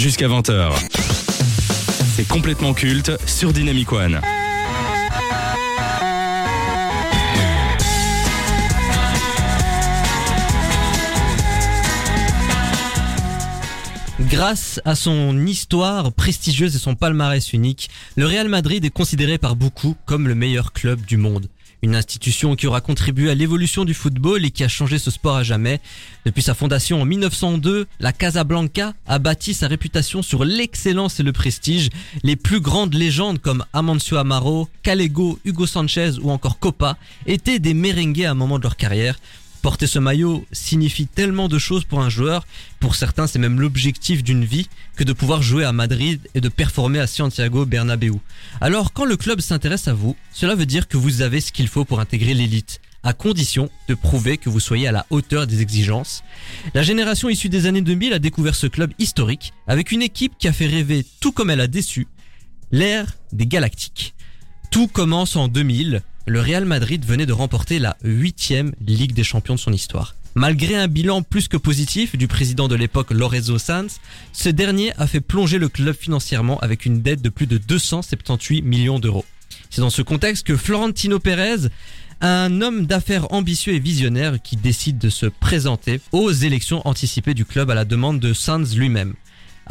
Jusqu'à 20h. C'est complètement culte sur Dynamic One. Grâce à son histoire prestigieuse et son palmarès unique, le Real Madrid est considéré par beaucoup comme le meilleur club du monde. Une institution qui aura contribué à l'évolution du football et qui a changé ce sport à jamais. Depuis sa fondation en 1902, la Casablanca a bâti sa réputation sur l'excellence et le prestige. Les plus grandes légendes comme Amancio Amaro, Calego, Hugo Sanchez ou encore Copa étaient des merengues à un moment de leur carrière. Porter ce maillot signifie tellement de choses pour un joueur, pour certains c'est même l'objectif d'une vie, que de pouvoir jouer à Madrid et de performer à Santiago Bernabéu. Alors quand le club s'intéresse à vous, cela veut dire que vous avez ce qu'il faut pour intégrer l'élite à condition de prouver que vous soyez à la hauteur des exigences. La génération issue des années 2000 a découvert ce club historique avec une équipe qui a fait rêver tout comme elle a déçu, l'ère des Galactiques. Tout commence en 2000 le Real Madrid venait de remporter la huitième Ligue des Champions de son histoire. Malgré un bilan plus que positif du président de l'époque Lorenzo Sanz, ce dernier a fait plonger le club financièrement avec une dette de plus de 278 millions d'euros. C'est dans ce contexte que Florentino Pérez, un homme d'affaires ambitieux et visionnaire qui décide de se présenter aux élections anticipées du club à la demande de Sanz lui-même.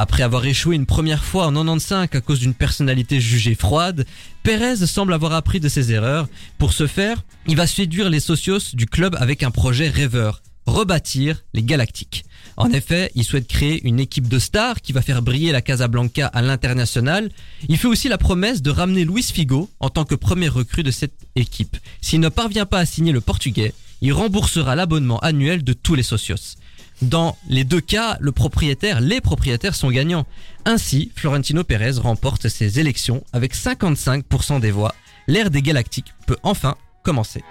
Après avoir échoué une première fois en 95 à cause d'une personnalité jugée froide, Pérez semble avoir appris de ses erreurs. Pour ce faire, il va séduire les socios du club avec un projet rêveur, rebâtir les Galactiques. En effet, il souhaite créer une équipe de stars qui va faire briller la Casablanca à l'international. Il fait aussi la promesse de ramener Luis Figo en tant que premier recrue de cette équipe. S'il ne parvient pas à signer le portugais, il remboursera l'abonnement annuel de tous les socios. Dans les deux cas, le propriétaire, les propriétaires sont gagnants. Ainsi, Florentino Pérez remporte ses élections avec 55% des voix. L'ère des Galactiques peut enfin commencer.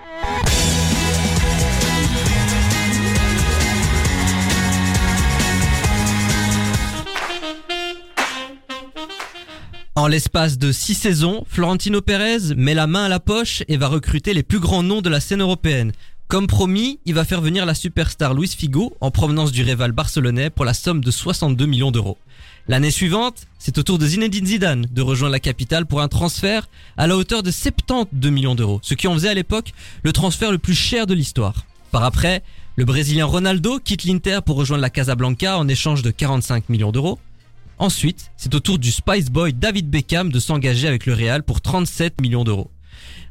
En l'espace de six saisons, Florentino Pérez met la main à la poche et va recruter les plus grands noms de la scène européenne. Comme promis, il va faire venir la superstar Luis Figo en provenance du rival barcelonais pour la somme de 62 millions d'euros. L'année suivante, c'est au tour de Zinedine Zidane de rejoindre la capitale pour un transfert à la hauteur de 72 millions d'euros, ce qui en faisait à l'époque le transfert le plus cher de l'histoire. Par après, le Brésilien Ronaldo quitte l'Inter pour rejoindre la Casablanca en échange de 45 millions d'euros. Ensuite, c'est au tour du Spice Boy David Beckham de s'engager avec le Real pour 37 millions d'euros.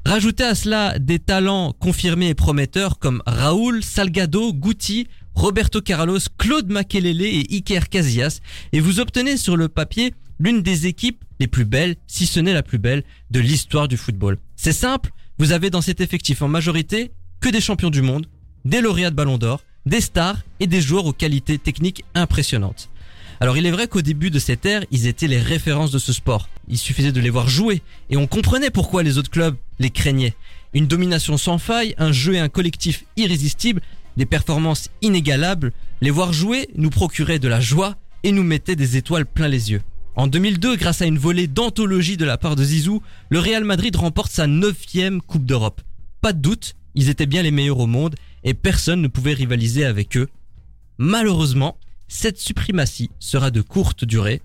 Rajoutez à cela des talents confirmés et prometteurs comme Raúl, Salgado, Guti, Roberto Carlos, Claude Makelele et Iker Casillas et vous obtenez sur le papier l'une des équipes les plus belles, si ce n'est la plus belle, de l'histoire du football. C'est simple, vous avez dans cet effectif en majorité que des champions du monde, des lauréats de Ballon d'Or, des stars et des joueurs aux qualités techniques impressionnantes. Alors il est vrai qu'au début de cette ère, ils étaient les références de ce sport. Il suffisait de les voir jouer et on comprenait pourquoi les autres clubs les craignaient. Une domination sans faille, un jeu et un collectif irrésistible, des performances inégalables, les voir jouer nous procurait de la joie et nous mettait des étoiles plein les yeux. En 2002, grâce à une volée d'anthologie de la part de Zizou, le Real Madrid remporte sa neuvième Coupe d'Europe. Pas de doute, ils étaient bien les meilleurs au monde et personne ne pouvait rivaliser avec eux. Malheureusement, cette suprématie sera de courte durée.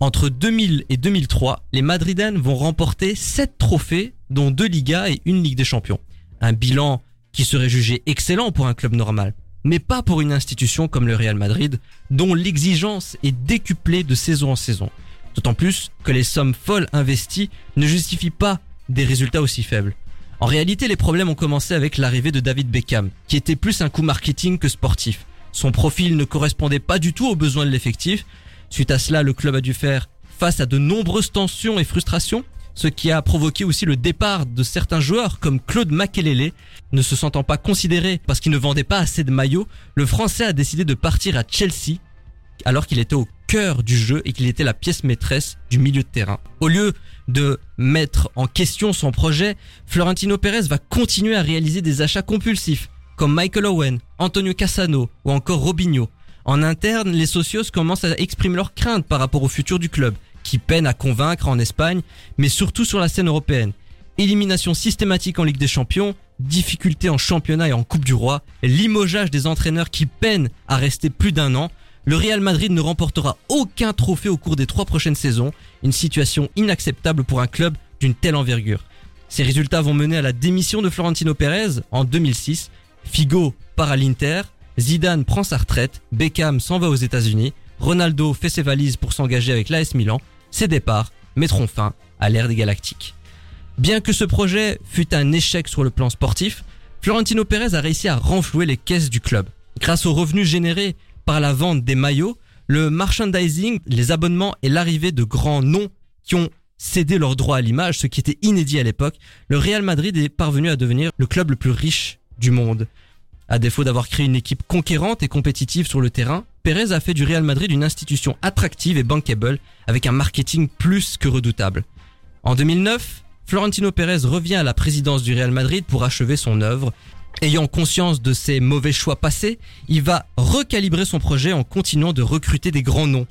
Entre 2000 et 2003, les Madridanes vont remporter 7 trophées, dont 2 Ligas et une Ligue des Champions. Un bilan qui serait jugé excellent pour un club normal, mais pas pour une institution comme le Real Madrid, dont l'exigence est décuplée de saison en saison. D'autant plus que les sommes folles investies ne justifient pas des résultats aussi faibles. En réalité, les problèmes ont commencé avec l'arrivée de David Beckham, qui était plus un coup marketing que sportif. Son profil ne correspondait pas du tout aux besoins de l'effectif. Suite à cela, le club a dû faire face à de nombreuses tensions et frustrations, ce qui a provoqué aussi le départ de certains joueurs comme Claude Makelele. Ne se sentant pas considéré parce qu'il ne vendait pas assez de maillots, le Français a décidé de partir à Chelsea alors qu'il était au cœur du jeu et qu'il était la pièce maîtresse du milieu de terrain. Au lieu de mettre en question son projet, Florentino Pérez va continuer à réaliser des achats compulsifs comme Michael Owen, Antonio Cassano ou encore Robinho. En interne, les socios commencent à exprimer leurs craintes par rapport au futur du club, qui peine à convaincre en Espagne, mais surtout sur la scène européenne. Élimination systématique en Ligue des Champions, difficultés en championnat et en Coupe du Roi, limogeage des entraîneurs qui peinent à rester plus d'un an, Le Real Madrid ne remportera aucun trophée au cours des trois prochaines saisons, une situation inacceptable pour un club d'une telle envergure. Ces résultats vont mener à la démission de Florentino Pérez en 2006. Figo part à l'Inter, Zidane prend sa retraite, Beckham s'en va aux États-Unis, Ronaldo fait ses valises pour s'engager avec l'AS Milan. Ses départs mettront fin à l'ère des Galactiques. Bien que ce projet fût un échec sur le plan sportif, Florentino Pérez a réussi à renflouer les caisses du club. Grâce aux revenus générés par la vente des maillots, le merchandising, les abonnements et l'arrivée de grands noms qui ont cédé leurs droits à l'image, ce qui était inédit à l'époque, le Real Madrid est parvenu à devenir le club le plus riche du monde. À défaut d'avoir créé une équipe conquérante et compétitive sur le terrain, Pérez a fait du Real Madrid une institution attractive et bankable avec un marketing plus que redoutable. En 2009, Florentino Pérez revient à la présidence du Real Madrid pour achever son œuvre. Ayant conscience de ses mauvais choix passés, il va recalibrer son projet en continuant de recruter des grands noms,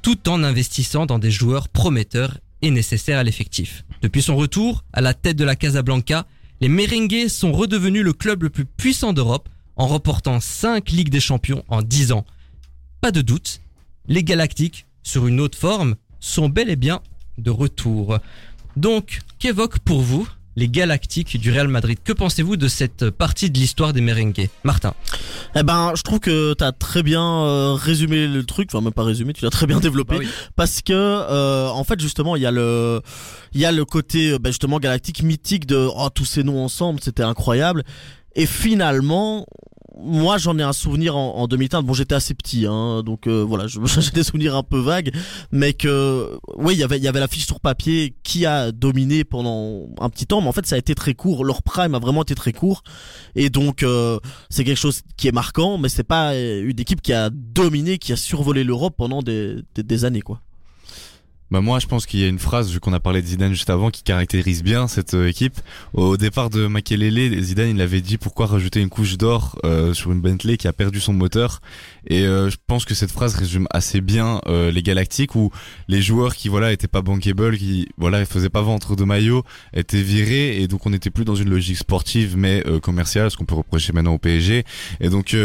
tout en investissant dans des joueurs prometteurs et nécessaires à l'effectif. Depuis son retour à la tête de la Casablanca, les Merengues sont redevenus le club le plus puissant d'Europe en remportant 5 Ligues des Champions en 10 ans. Pas de doute, les Galactiques, sur une autre forme, sont bel et bien de retour. Donc, qu'évoquent pour vous les Galactiques du Real Madrid. Que pensez-vous de cette partie de l'histoire des merengues? Martin. Eh ben, je trouve que t'as très bien euh, résumé le truc, enfin même pas résumé, tu l'as très bien développé, Bah oui. parce que euh, en fait justement il y a le il y a le côté ben, justement galactique mythique de oh tous ces noms ensemble, c'était incroyable, et finalement moi j'en ai un souvenir en, en 2015 bon j'étais assez petit hein donc euh, voilà j'ai des souvenirs un peu vagues. Mais que oui il y avait il y avait la fiche sur papier qui a dominé pendant un petit temps mais en fait ça a été très court. Leur prime a vraiment été très court. Et donc euh, c'est quelque chose qui est marquant mais c'est pas une équipe qui a dominé qui a survolé l'Europe pendant des, des, des années quoi Bah moi je pense qu'il y a une phrase vu qu'on a parlé de Zidane juste avant qui caractérise bien cette euh, équipe. Au départ de Makelele, Zidane il avait dit pourquoi rajouter une couche d'or euh, sur une Bentley qui a perdu son moteur. Et euh, je pense que cette phrase résume assez bien les Galactiques où les joueurs qui voilà étaient pas bankable, qui voilà faisaient pas ventre de maillot, étaient virés. Et donc on n'était plus dans une logique sportive mais commerciale, ce qu'on peut reprocher maintenant au PSG et donc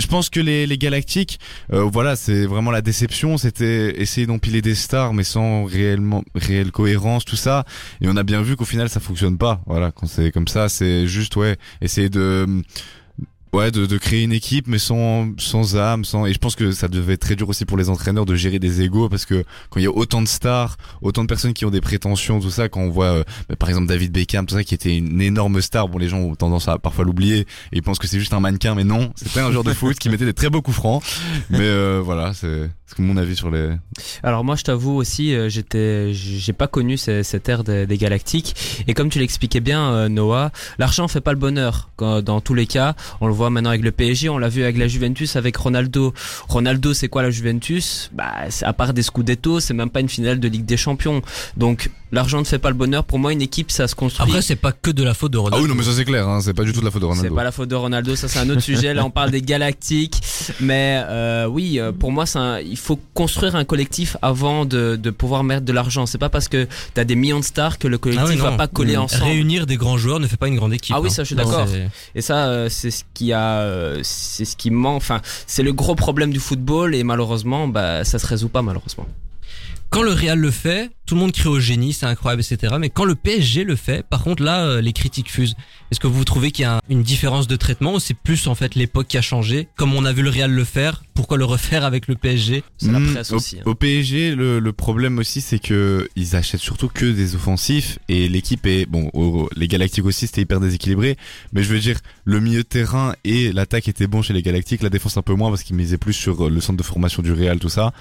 je pense que les, les Galactiques, euh, voilà, c'est vraiment la déception. C'était essayer d'empiler des stars, mais sans réellement réelle cohérence, tout ça. Et on a bien vu qu'au final, ça fonctionne pas. Voilà, quand c'est comme ça, c'est juste ouais, essayer de ouais de, de créer une équipe, mais sans sans âme, sans. Et je pense que ça devait être très dur aussi pour les entraîneurs de gérer des égos, parce que quand il y a autant de stars, autant de personnes qui ont des prétentions, tout ça, quand on voit euh, bah, par exemple David Beckham, tout ça, qui était une énorme star, bon les gens ont tendance à parfois l'oublier et ils pensent que c'est juste un mannequin, mais non, c'était un joueur de foot qui mettait des très beaux coups francs. Mais euh, voilà, c'est c'est mon avis sur les. Alors moi je t'avoue aussi, euh, j'étais, j'ai pas connu ce- cette ère des, galactiques. Et comme tu l'expliquais bien, euh, Noah, l'argent fait pas le bonheur. Dans tous les cas, on le voit maintenant avec le PSG, on l'a vu avec la Juventus, avec Ronaldo. Ronaldo, c'est quoi la Juventus? Bah, c'est- à part des Scudetto, c'est même pas une finale de Ligue des Champions. Donc l'argent ne fait pas le bonheur. Pour moi, une équipe, ça se construit. Après, c'est pas que de la faute de Ah Ronaldo. oui, non, mais ça c'est clair, hein, c'est pas du tout de la faute de C'est Ronaldo. pas la faute de Ronaldo, ça c'est un autre sujet. Là, on parle des galactiques, mais euh, oui, euh, pour moi, c'est un- il faut construire un collectif avant de, de pouvoir mettre de l'argent. C'est pas parce que t'as des millions de stars que le collectif Ah oui, va pas coller Mm. ensemble. Réunir des grands joueurs ne fait pas une grande équipe. Ah oui, hein. ça, je suis d'accord. c'est- Et ça, euh, c'est ce qui euh, c'est ce qui manque. Enfin, c'est le gros problème du football et malheureusement, bah, ça se résout pas malheureusement. Quand le Real le fait, tout le monde crie au génie, c'est incroyable, etc. Mais quand le PSG le fait, par contre là, euh, les critiques fusent. Est-ce que vous trouvez qu'il y a un- une différence de traitement ou c'est plus en fait l'époque qui a changé? Comme on a vu le Real le faire, pourquoi le refaire avec le PSG C'est la Mm, presse au, aussi. hein. Au PSG, le, le problème aussi, c'est que ils achètent surtout que des offensifs et l'équipe est bon. au- les Galactiques aussi, c'était hyper déséquilibré. Mais je veux dire, le milieu de terrain et l'attaque étaient bons chez les Galactiques, la défense un peu moins parce qu'ils misaient plus sur le centre de formation du Real, tout ça.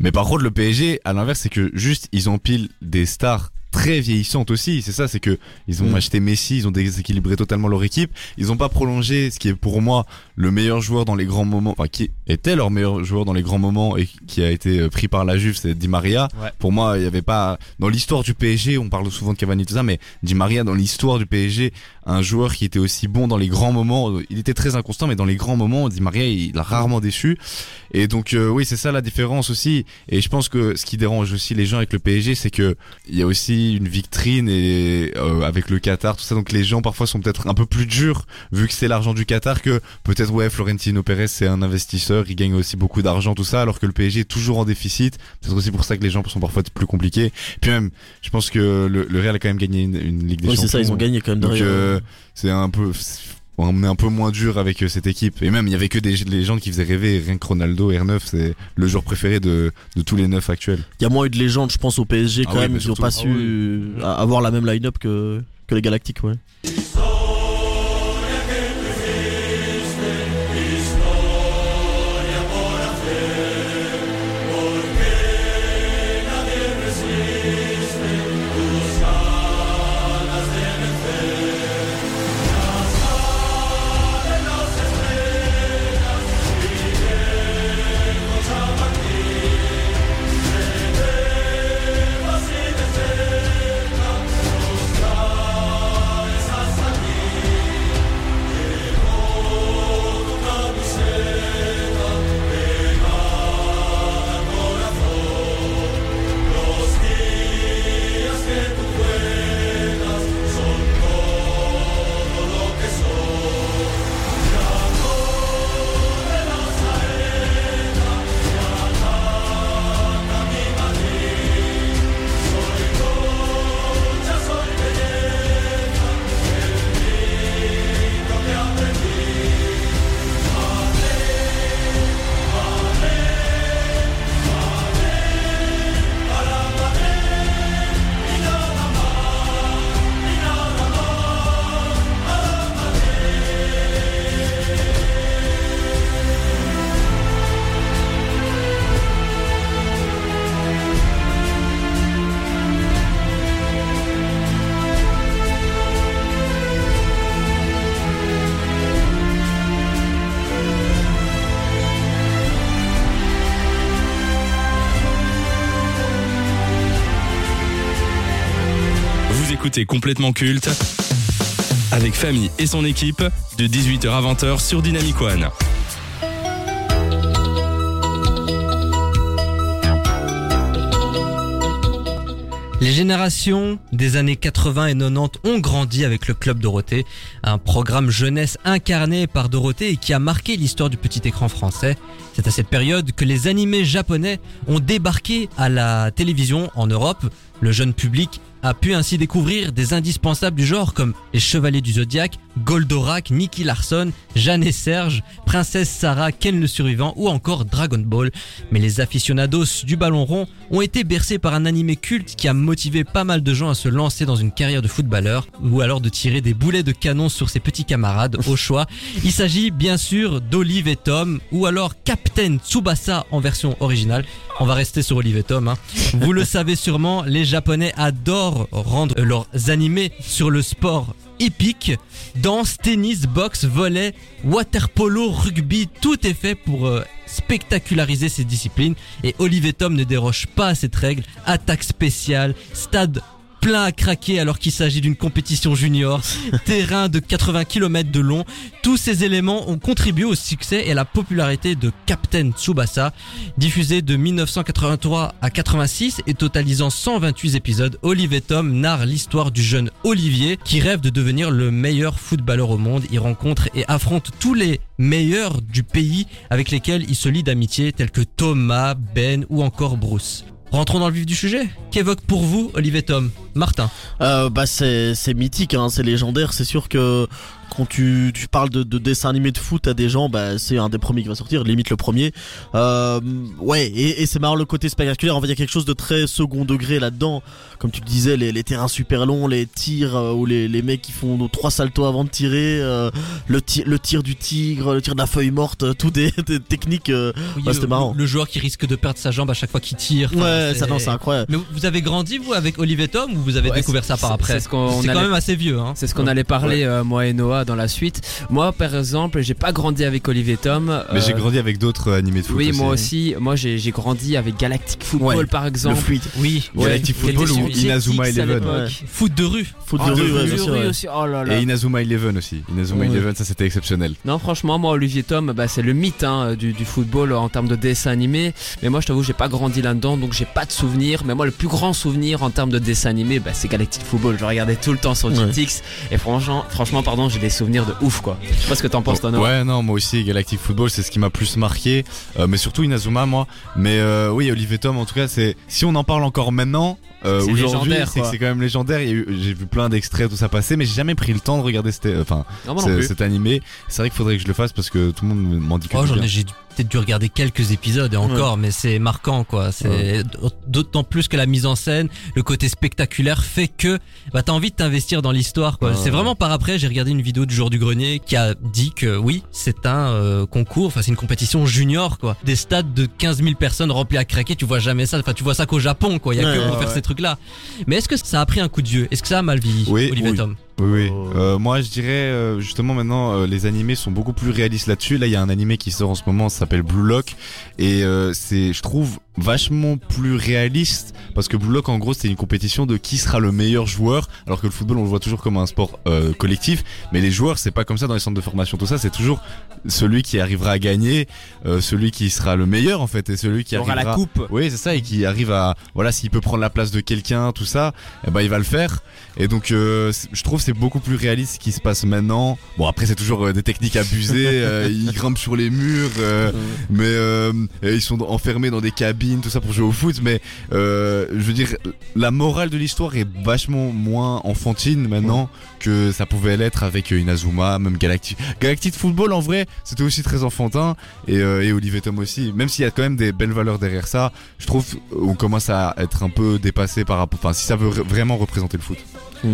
Mais par contre, le PSG, à l'inverse, c'est que juste ils empilent des stars très vieillissantes aussi. C'est ça, c'est que ils ont Mm. acheté Messi, ils ont déséquilibré totalement leur équipe. Ils ont pas prolongé ce qui est pour moi le meilleur joueur dans les grands moments, enfin qui était leur meilleur joueur dans les grands moments et qui a été euh, pris par la Juve, c'est Di Maria. Ouais. Pour moi, il y avait pas dans l'histoire du PSG, on parle souvent de Cavani tout ça, mais Di Maria dans l'histoire du PSG, un joueur qui était aussi bon dans les grands moments. Il était très inconstant, mais dans les grands moments, Di Maria, il a rarement déçu. Et donc euh, oui, c'est ça la différence aussi. Et je pense que ce qui dérange aussi les gens avec le PSG, c'est que il y a aussi une vitrine et euh, avec le Qatar, tout ça. Donc les gens parfois sont peut-être un peu plus durs vu que c'est l'argent du Qatar que peut-être ouais Florentino Pérez c'est un investisseur, il gagne aussi beaucoup d'argent tout ça, alors que le PSG est toujours en déficit. C'est aussi pour ça que les gens sont parfois plus compliqués. Puis même, je pense que le, le Real a quand même gagné une, une Ligue des Oui, Champions. c'est ça, ils ont gagné quand même Donc derrière. euh, c'est un peu on est un peu moins dur avec euh, cette équipe et même il y avait que des légendes qui faisaient rêver rien que Ronaldo R9 c'est le joueur préféré de, de tous les neufs actuels Il y a moins eu de légendes, je pense, au PSG Ah quand oui, même. mais Ils ont surtout. pas Ah su euh, avoir la même line-up que, que les Galactiques, ouais. Écoutez complètement culte avec Famille et son équipe de 18h à 20h sur Dynamic One. Les générations des années 80 et 90 ont grandi avec le Club Dorothée, un programme jeunesse incarné par Dorothée et qui a marqué l'histoire du petit écran français. C'est à cette période que les animés japonais ont débarqué à la télévision en Europe. Le jeune public a pu ainsi découvrir des indispensables du genre comme les Chevaliers du Zodiaque, Goldorak, Nicky Larson, Jeanne et Serge, Princesse Sarah, Ken le Survivant ou encore Dragon Ball. Mais les aficionados du ballon rond ont été bercés par un animé culte qui a motivé pas mal de gens à se lancer dans une carrière de footballeur ou alors de tirer des boulets de canon sur ses petits camarades au choix. Il s'agit bien sûr d'Olive et Tom ou alors Captain Tsubasa en version originale. On va rester sur Olive et Tom. hein. Vous le savez sûrement, les Japonais adorent rendre leurs animés sur le sport épique. Danse, tennis, boxe, volley, water polo, rugby, tout est fait pour euh, spectaculariser ces disciplines. Et Olivier Tom ne déroge pas à cette règle. Attaque spéciale, stade plein à craquer alors qu'il s'agit d'une compétition junior, terrain de 80 km de long. Tous ces éléments ont contribué au succès et à la popularité de Captain Tsubasa. Diffusé de 1983 à 86 et totalisant 128 épisodes, Olivier Tom narre l'histoire du jeune Olivier qui rêve de devenir le meilleur footballeur au monde. Il rencontre et affronte tous les meilleurs du pays avec lesquels il se lie d'amitié tels que Thomas, Ben ou encore Bruce. Rentrons dans le vif du sujet. Qu'évoque pour vous Olivier Tom? Martin Euh, bah c'est c'est mythique, hein, c'est légendaire. C'est sûr que quand tu, tu parles de, de dessin animé de foot à des gens, bah c'est un des premiers qui va sortir, limite le premier. Euh, ouais, et, et c'est marrant le côté spectaculaire. En fait, il y a quelque chose de très second degré là-dedans. Comme tu le disais, les, les terrains super longs, les tirs euh, où les, les mecs qui font nos trois saltos avant de tirer, euh, le, tir le tir du tigre, le tir de la feuille morte, euh, tout des, des techniques. euh, Ouais, c'était marrant. le joueur qui risque de perdre sa jambe à chaque fois qu'il tire. Ouais, ça non, c'est incroyable. Mais vous avez grandi vous avec Olivier Tom ou vous avez Ouais, découvert ça par après? c'est ce quand allait- même assez vieux. Hein. C'est ce qu'on allait parler, euh, moi et Noah, dans la suite. Moi, par exemple, j'ai pas grandi avec Olivier Tom. Mais j'ai euh, grandi avec d'autres euh, animés de foot. Oui, aussi. moi aussi. Moi, j'ai grandi avec Galactic Football, Ouais. par Le exemple. fluide. Oui. Galactic Football ou Inazuma Eleven. Ouais. Foot de rue. Foot Oh, de rue, aussi. Oh là là. Et Inazuma Eleven aussi. Inazuma. Eleven, ça c'était exceptionnel. Non, franchement, moi, Olivier Tom, bah, c'est le mythe hein, du, du football en termes de dessin animé. Mais moi, je t'avoue, j'ai pas grandi là-dedans, donc j'ai pas de souvenirs. Mais moi, le plus grand souvenir en termes de dessin animé, bah, c'est Galactic Football. Je regardais tout le temps sur Ouais. GTX. Et franchement, franchement, pardon, j'ai des souvenirs de ouf, quoi. Je sais pas ce que t'en penses, Noah. Ouais, non, moi aussi, Galactic Football, c'est ce qui m'a plus marqué, euh, mais surtout Inazuma, moi. Mais euh, oui, Olivier Tom, en tout cas, c'est si on en parle encore maintenant, euh, C'est aujourd'hui, c'est que quoi. c'est quand même légendaire. Il y a eu- J'ai vu plein d'extraits, tout ça passer, mais j'ai jamais pris le temps de regarder cet, enfin, Non, moi non ce- plus. cet animé. C'est vrai qu'il faudrait que je le fasse parce que tout le monde m'en dit que Oh, du j'en bien. ai, j'ai peut-être dû regarder quelques épisodes et encore, mais c'est marquant, quoi. C'est d'autant plus que la mise en scène, le côté spectaculaire fait que bah t'as envie de t'investir dans l'histoire, quoi. Ouais. C'est vraiment par après, j'ai regardé une vidéo du jour du grenier qui a dit que oui, c'est un euh, concours, enfin c'est une compétition junior, quoi. Des stades de 15 000 personnes remplis à craquer, tu vois jamais ça. Enfin, tu vois ça qu'au Japon, quoi. Il y a que pour faire ces trucs-là. Mais est-ce que ça a pris un coup de vieux? Est-ce que ça a mal vieilli, Oui, Olivier oui. Tom? Oui, oui. Oh. Euh, moi, je dirais euh, justement maintenant, euh, les animés sont beaucoup plus réalistes là-dessus. Là, il y a un animé qui sort en ce moment, ça s'appelle Blue Lock, et euh, c'est, je trouve, vachement plus réaliste parce que Blue Lock, en gros, c'est une compétition de qui sera le meilleur joueur, alors que le football, on le voit toujours comme un sport euh, collectif. Mais les joueurs, c'est pas comme ça dans les centres de formation, tout ça. C'est toujours celui qui arrivera à gagner, euh, celui qui sera le meilleur en fait, et celui qui aura arrivera. la coupe. Oui, c'est ça, et qui arrive à, voilà, s'il peut prendre la place de quelqu'un, tout ça, eh ben il va le faire. Et donc, euh, je trouve c'est beaucoup plus réaliste ce qui se passe maintenant. Bon, après c'est toujours des techniques abusées, ils grimpent sur les murs, mais et ils sont enfermés dans des cabines, tout ça pour jouer au foot. Mais euh, je veux dire, la morale de l'histoire est vachement moins enfantine maintenant que ça pouvait l'être avec euh, Inazuma, même Galactic. Galactic Football, en vrai, c'était aussi très enfantin et, euh, et Olivier Tom aussi. Même s'il y a quand même des belles valeurs derrière ça, je trouve on commence à être un peu dépassé par rapport. Enfin, si ça veut vraiment représenter le foot.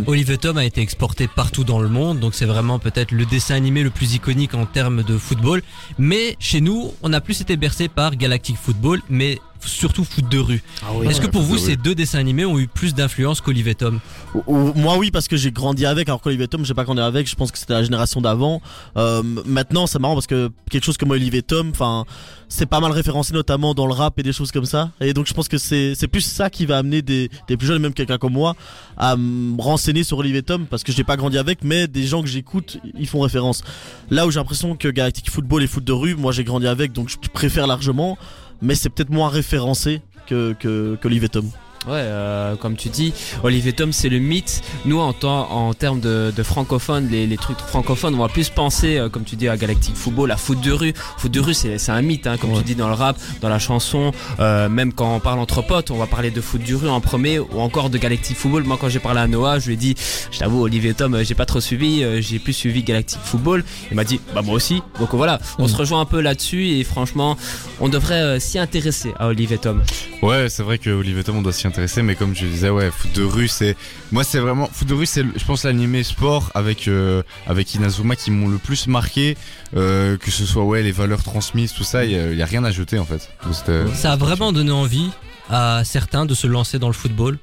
Olivier Tom a été exporté partout dans le monde, donc c'est vraiment peut-être le dessin animé le plus iconique en termes de football. Mais chez nous, on a plus été bercé par Galactic Football, mais surtout foot de rue. Est-ce que pour vous, de rue. ces deux dessins animés ont eu plus d'influence qu'Olivier Tom? Moi oui parce que j'ai grandi avec. Alors qu'Olivier Tom j'ai pas grandi avec. Je pense que c'était la génération d'avant. Euh, maintenant c'est marrant parce que quelque chose comme Olivier Tom enfin c'est pas mal référencé notamment dans le rap et des choses comme ça. Et donc je pense que c'est c'est plus ça qui va amener des, des plus jeunes même quelqu'un comme moi à me renseigner sur Olivier Tom parce que j'ai pas grandi avec mais des gens que j'écoute ils font référence. Là où j'ai l'impression que Galactic Football et foot de rue moi j'ai grandi avec donc je préfère largement mais c'est peut-être moins référencé que que Tom Ouais, euh, comme tu dis, Olivier Tom, c'est le mythe. Nous, en, temps, en termes de, de francophones, les, les trucs francophones, on va plus penser, euh, comme tu dis, à Galactic Football, à foot de rue. Foot de rue, c'est c'est un mythe, hein, comme Ouais. tu dis dans le rap, dans la chanson. Euh, même quand on parle entre potes, on va parler de foot de rue en premier, ou encore de Galactic Football. Moi, quand j'ai parlé à Noah, je lui ai dit, je t'avoue, Olivier Tom, euh, j'ai pas trop suivi, euh, j'ai plus suivi Galactic Football. Il m'a dit, bah moi aussi. Donc voilà, on se rejoint un peu là-dessus et franchement, on devrait euh, s'y intéresser à Olivier Tom. Ouais, c'est vrai que Olivier Tom on doit s'y intéresser, mais comme je disais, ouais, foot de rue, c'est moi c'est vraiment foot de rue, c'est je pense l'animé sport avec euh, avec Inazuma qui m'ont le plus marqué, euh, que ce soit ouais les valeurs transmises, tout ça, il y, a- rien à jeter en fait. Donc, Ça a vraiment donné envie à certains de se lancer dans le football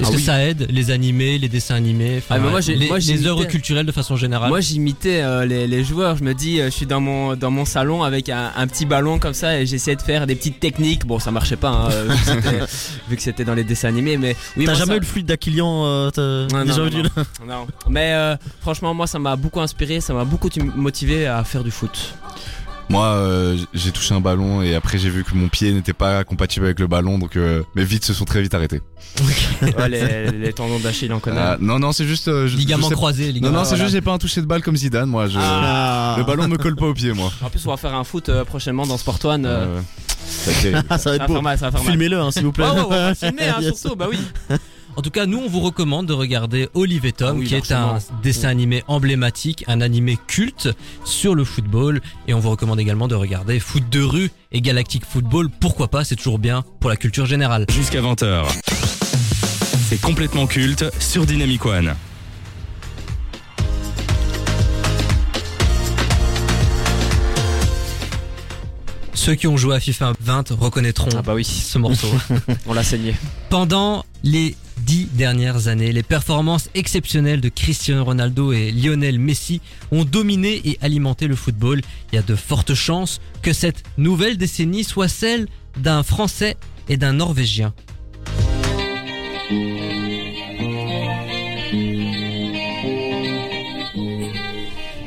Est-ce Ah que oui. ça aide les animés, les dessins animés, Ah, moi, les, moi, les j'imitais- œuvres culturelles de façon générale Moi j'imitais euh, les, les joueurs, je me dis euh, je suis dans mon dans mon salon avec un, un petit ballon comme ça et j'essayais de faire des petites techniques. Bon ça marchait pas hein, vu que c'était- dans les dessins animés mais oui T'as jamais ça- eu le fluide d'Aquilian euh, déjà non, vu non, Non. Mais euh, franchement moi ça m'a beaucoup inspiré, ça m'a beaucoup motivé à faire du foot. Moi, euh, j'ai touché un ballon et après j'ai vu que mon pied n'était pas compatible avec le ballon, donc euh, mes vides se sont très vite arrêtés. Ouais, les, les tendons d'Achille on connaît. Ah, non, non, c'est juste. euh, je- Ligaments je sais- croisés, Non, ligaments. non, c'est juste j'ai pas un touché de balle comme Zidane, moi. Je... Ah. Le ballon me colle pas au pied, moi. En plus on va faire un foot euh, prochainement dans Sport One. euh, Euh, ça Ah, ça va être beau. faire mal, ça va faire mal. Filmez-le, hein, s'il vous plaît. Oh, oh, on va filmer hein, surtout, bah oui. En tout cas, nous, on vous recommande de regarder Olive et Tom, Ah oui, qui est un dessin animé emblématique, un animé culte sur le football. Et on vous recommande également de regarder Foot de rue et Galactic Football. Pourquoi pas, c'est toujours bien pour la culture générale. Jusqu'à 20h. C'est complètement culte sur Dynamic One. Ceux qui ont joué à FIFA 20 reconnaîtront Ah bah oui, ce morceau. on l'a saigné. Pendant les dix dernières années. Les performances exceptionnelles de Cristiano Ronaldo et Lionel Messi ont dominé et alimenté le football. Il y a de fortes chances que cette nouvelle décennie soit celle d'un Français et d'un Norvégien.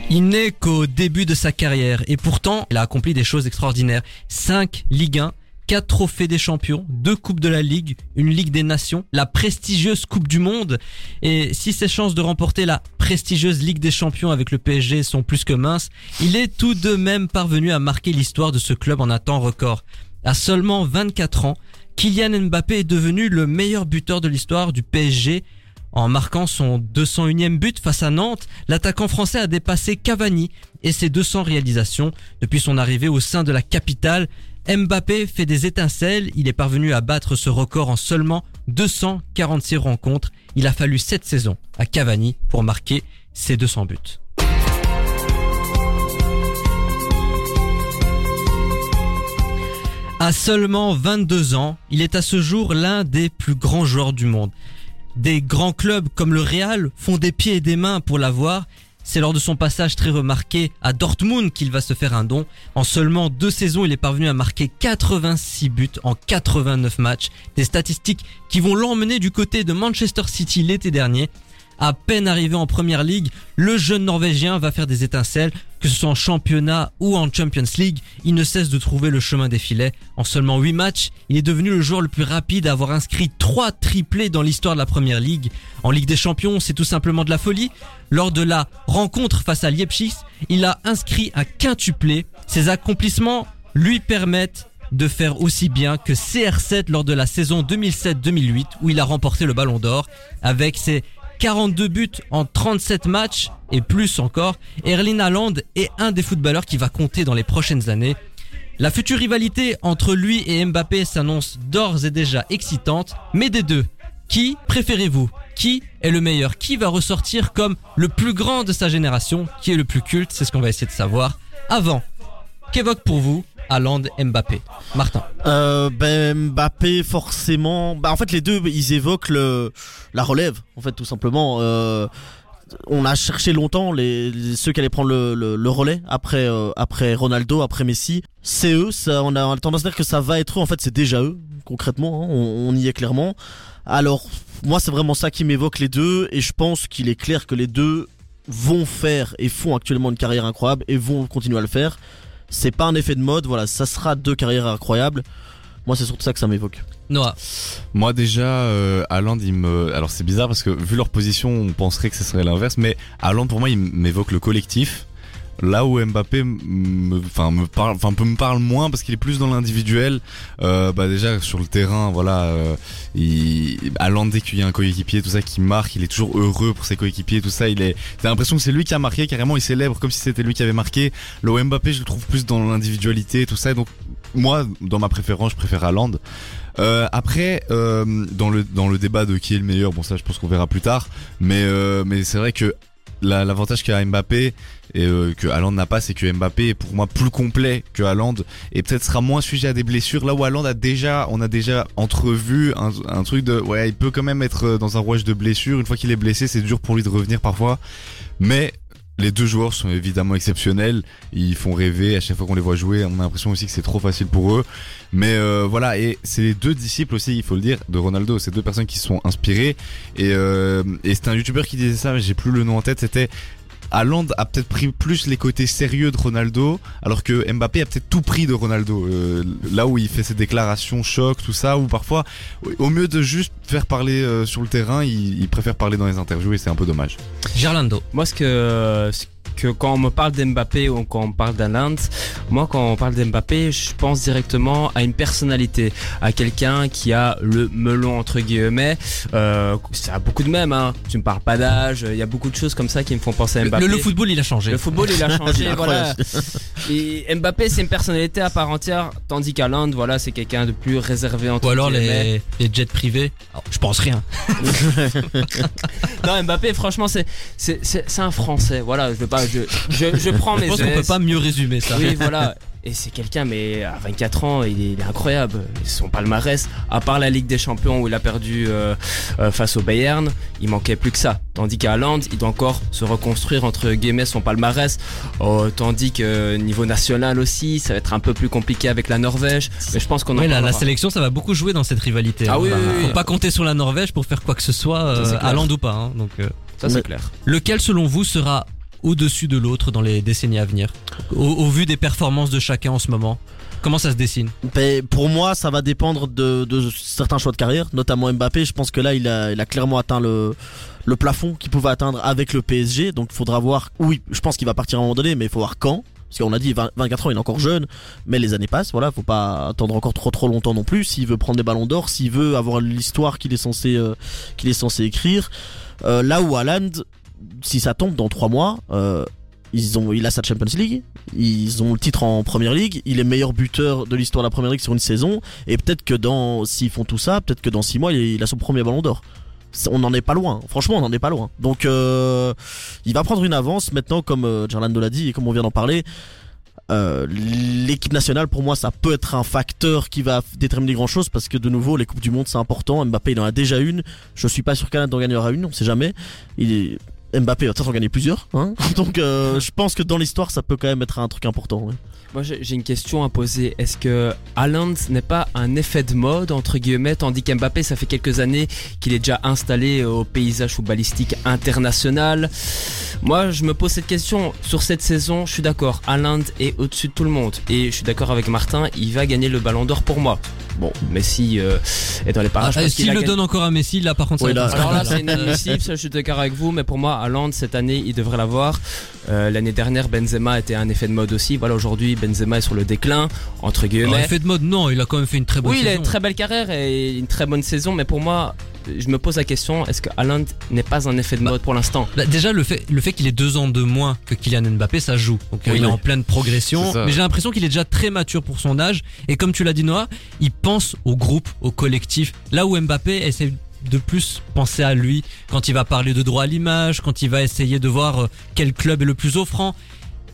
Il n'est qu'au début de sa carrière et pourtant il a accompli des choses extraordinaires. 5 Ligue 1, 4 trophées des champions, 2 coupes de la Ligue, une Ligue des Nations, la prestigieuse Coupe du Monde. Et si ses chances de remporter la prestigieuse Ligue des Champions avec le PSG sont plus que minces, il est tout de même parvenu à marquer l'histoire de ce club en un temps record. À seulement 24 ans, Kylian Mbappé est devenu le meilleur buteur de l'histoire du PSG en marquant son 201e but face à Nantes, l'attaquant français a dépassé Cavani et ses 200 réalisations depuis son arrivée au sein de la capitale. Mbappé fait des étincelles, il est parvenu à battre ce record en seulement 246 rencontres. Il a fallu 7 saisons à Cavani pour marquer ses 200 buts. À seulement 22 ans, il est à ce jour l'un des plus grands joueurs du monde. Des grands clubs comme le Real font des pieds et des mains pour l'avoir. C'est lors de son passage très remarqué à Dortmund qu'il va se faire un don. En seulement deux saisons, il est parvenu à marquer 86 buts en 89 matchs. Des statistiques qui vont l'emmener du côté de Manchester City l'été dernier. À peine arrivé en première ligue, le jeune Norvégien va faire des étincelles, que ce soit en championnat ou en Champions League, il ne cesse de trouver le chemin des filets. En seulement 8 matchs, il est devenu le joueur le plus rapide à avoir inscrit 3 triplés dans l'histoire de la première ligue. En Ligue des Champions, c'est tout simplement de la folie. Lors de la rencontre face à Leipzig, il a inscrit un quintuplé. Ses accomplissements lui permettent de faire aussi bien que CR7 lors de la saison 2007-2008 où il a remporté le ballon d'or avec ses 42 buts en 37 matchs et plus encore. Erling Haaland est un des footballeurs qui va compter dans les prochaines années. La future rivalité entre lui et Mbappé s'annonce d'ores et déjà excitante, mais des deux, qui préférez-vous? Qui est le meilleur? Qui va ressortir comme le plus grand de sa génération? Qui est le plus culte? C'est ce qu'on va essayer de savoir. Avant, qu'évoque pour vous Haaland Mbappé Martin Euh, ben Mbappé forcément. Bah en fait les deux ils évoquent le la relève en fait tout simplement. Euh, on a cherché longtemps les, ceux qui allaient prendre le, le, le relais après euh, après Ronaldo après Messi. C'est eux. Ça, on a on a tendance à dire que ça va être eux. En fait c'est déjà eux concrètement. hein, on, on y est clairement. Alors moi c'est vraiment ça qui m'évoque les deux et je pense qu'il est clair que les deux vont faire et font actuellement une carrière incroyable et vont continuer à le faire. C'est pas un effet de mode, voilà, ça sera deux carrières incroyables. Moi, c'est surtout ça que ça m'évoque. Noah Moi déjà, euh, Haaland, il me... Alors c'est bizarre parce que vu leur position, on penserait que ce serait l'inverse, mais Haaland pour moi, il m'évoque le collectif. Là où Mbappé me, enfin me parle, enfin peut me parle moins parce qu'il est plus dans l'individuel. Euh, bah déjà sur le terrain, voilà, euh, il, qu'il y a un coéquipier, tout ça qui marque, il est toujours heureux pour ses coéquipiers, tout ça. Il est, t'as l'impression que c'est lui qui a marqué carrément, il célèbre comme si c'était lui qui avait marqué. Le Mbappé, je le trouve plus dans l'individualité, tout ça. Donc moi, dans ma préférence, je préfère Haaland. Euh, après, euh, dans le dans le débat de qui est le meilleur, bon ça je pense qu'on verra plus tard, mais euh, mais c'est vrai que l'avantage qu'a Mbappé et euh, que Haaland n'a pas, c'est que Mbappé est pour moi plus complet que Haaland et peut-être sera moins sujet à des blessures. Là où Haaland a déjà, on a déjà entrevu un, truc de, ouais, il peut quand même être euh, dans un rouage de blessures. Une fois qu'il est blessé, c'est dur pour lui de revenir parfois, mais les deux joueurs sont évidemment exceptionnels. Ils font rêver à chaque fois qu'on les voit jouer. On a l'impression aussi que c'est trop facile pour eux. Mais euh, voilà, et c'est les deux disciples aussi, il faut le dire, de Ronaldo. C'est deux personnes qui se sont inspirées. Et, euh, et c'était un youtubeur qui disait ça, mais j'ai plus le nom en tête. C'était Haaland a peut-être pris plus les côtés sérieux de Ronaldo, alors que Mbappé a peut-être tout pris de Ronaldo. Euh, là où il fait ses déclarations choc, tout ça, ou parfois, au mieux de juste faire parler euh, sur le terrain, il, il préfère parler dans les interviews et c'est un peu dommage. Gerlando Moi, ce que, ce que quand on me parle d'Mbappé ou quand on parle d'Haaland, moi, quand on parle d'Mbappé, je pense directement à une personnalité, à quelqu'un qui a le melon entre guillemets. Euh, ça a beaucoup de mêmes. Hein. Tu me parles pas d'âge. Il y a beaucoup de choses comme ça qui me font penser à le, Mbappé. le football il a changé. Le football, il a changé, voilà. Et Mbappé, c'est une personnalité à part entière, tandis qu'Haaland, voilà, c'est quelqu'un de plus réservé entre Ou alors guillemets. les, les jets privés. Alors, je pense rien. Non, Mbappé, franchement, c'est un Français. Voilà, je veux pas, je je, je prends Je mes pense qu'on peut pas mieux résumer ça. Oui, voilà. Et c'est quelqu'un, mais à 24 ans, il est, il est incroyable. Son palmarès, à part la Ligue des Champions où il a perdu euh, euh, face au Bayern, il manquait plus que ça. Tandis qu'à Haaland, il doit encore se reconstruire entre guillemets son palmarès. Oh, tandis que niveau national aussi, ça va être un peu plus compliqué avec la Norvège. Mais je pense qu'on en Ouais, la, la sélection, ça va beaucoup jouer dans cette rivalité. Ah hein. oui, Bah, oui, oui. Faut pas compter sur la Norvège pour faire quoi que ce soit, Ça, c'est euh, clair. à Land ou pas. hein. Donc, euh, Ça c'est clair. lequel, selon vous, sera au-dessus de l'autre dans les décennies à venir? Au, vu des performances de chacun en ce moment Comment ça se dessine? Ben, pour moi, ça va dépendre de, certains choix de carrière, notamment Mbappé. Je pense que là, il a, il a clairement atteint le, le plafond qu'il pouvait atteindre avec le PSG. Donc, il faudra voir. Oui, je pense qu'il va partir à un moment donné, mais il faut voir quand. Parce qu'on a dit 20 24 ans, il est encore jeune, mais les années passent. Voilà, faut pas attendre encore trop trop longtemps non plus. S'il veut prendre des ballons d'or, s'il veut avoir l'histoire qu'il est censé euh, qu'il est censé écrire. Euh, là où Haaland, si ça tombe dans trois mois, euh, ils ont, il a sa Champions League, ils ont le titre en Première League, il est meilleur buteur de l'histoire de la Première League sur une saison, et peut-être que dans, s'ils font tout ça, peut-être que dans six mois, il, a son premier Ballon d'Or. On n'en est pas loin, franchement, on n'en est pas loin. Donc, euh, il va prendre une avance maintenant, comme euh, Gerlando l'a dit et comme on vient d'en parler. Euh, l'équipe nationale pour moi ça peut être un facteur qui va déterminer grand chose parce que de nouveau les coupes du monde c'est important Mbappé il en a déjà une je suis pas sûr qu'Alain en gagnera une on sait jamais il est Mbappé va peut-être en gagner plusieurs hein donc euh, je pense que dans l'histoire ça peut quand même être un truc important ouais. Moi j'ai une question à poser. Est-ce que Haaland n'est pas un effet de mode entre guillemets tandis qu'Mbappé ça fait quelques années qu'il est déjà installé au paysage footballistique international? Moi je me pose cette question sur cette saison. Je suis d'accord. Haaland est au-dessus de tout le monde et je suis d'accord avec Martin. Il va gagner le Ballon d'Or pour moi. Bon, Messi euh, est dans les parages. Ah, S'il le donne encore à Messi, là par contre, ça là- être- alors là, c'est inadmissible, ça, je suis d'accord avec vous, mais pour moi, Haaland, cette année, il devrait l'avoir. Euh, L'année dernière, Benzema était un effet de mode aussi. Voilà, aujourd'hui, Benzema est sur le déclin, entre Alors, guillemets. effet de mode, non, il a quand même fait une très bonne oui, il a saison. une très belle carrière et une très bonne saison, mais pour moi, je me pose la question, est-ce que Haaland n'est pas un effet de Bah, mode pour l'instant? Bah, déjà le fait le fait qu'il ait deux ans de moins que Kylian Mbappé ça joue donc euh, Oui, il est oui. en pleine progression mais j'ai l'impression qu'il est déjà très mature pour son âge et comme tu l'as dit Noah il pense au groupe au collectif là où Mbappé essaie de plus penser à lui quand il va parler de droit à l'image quand il va essayer de voir euh, quel club est le plus offrant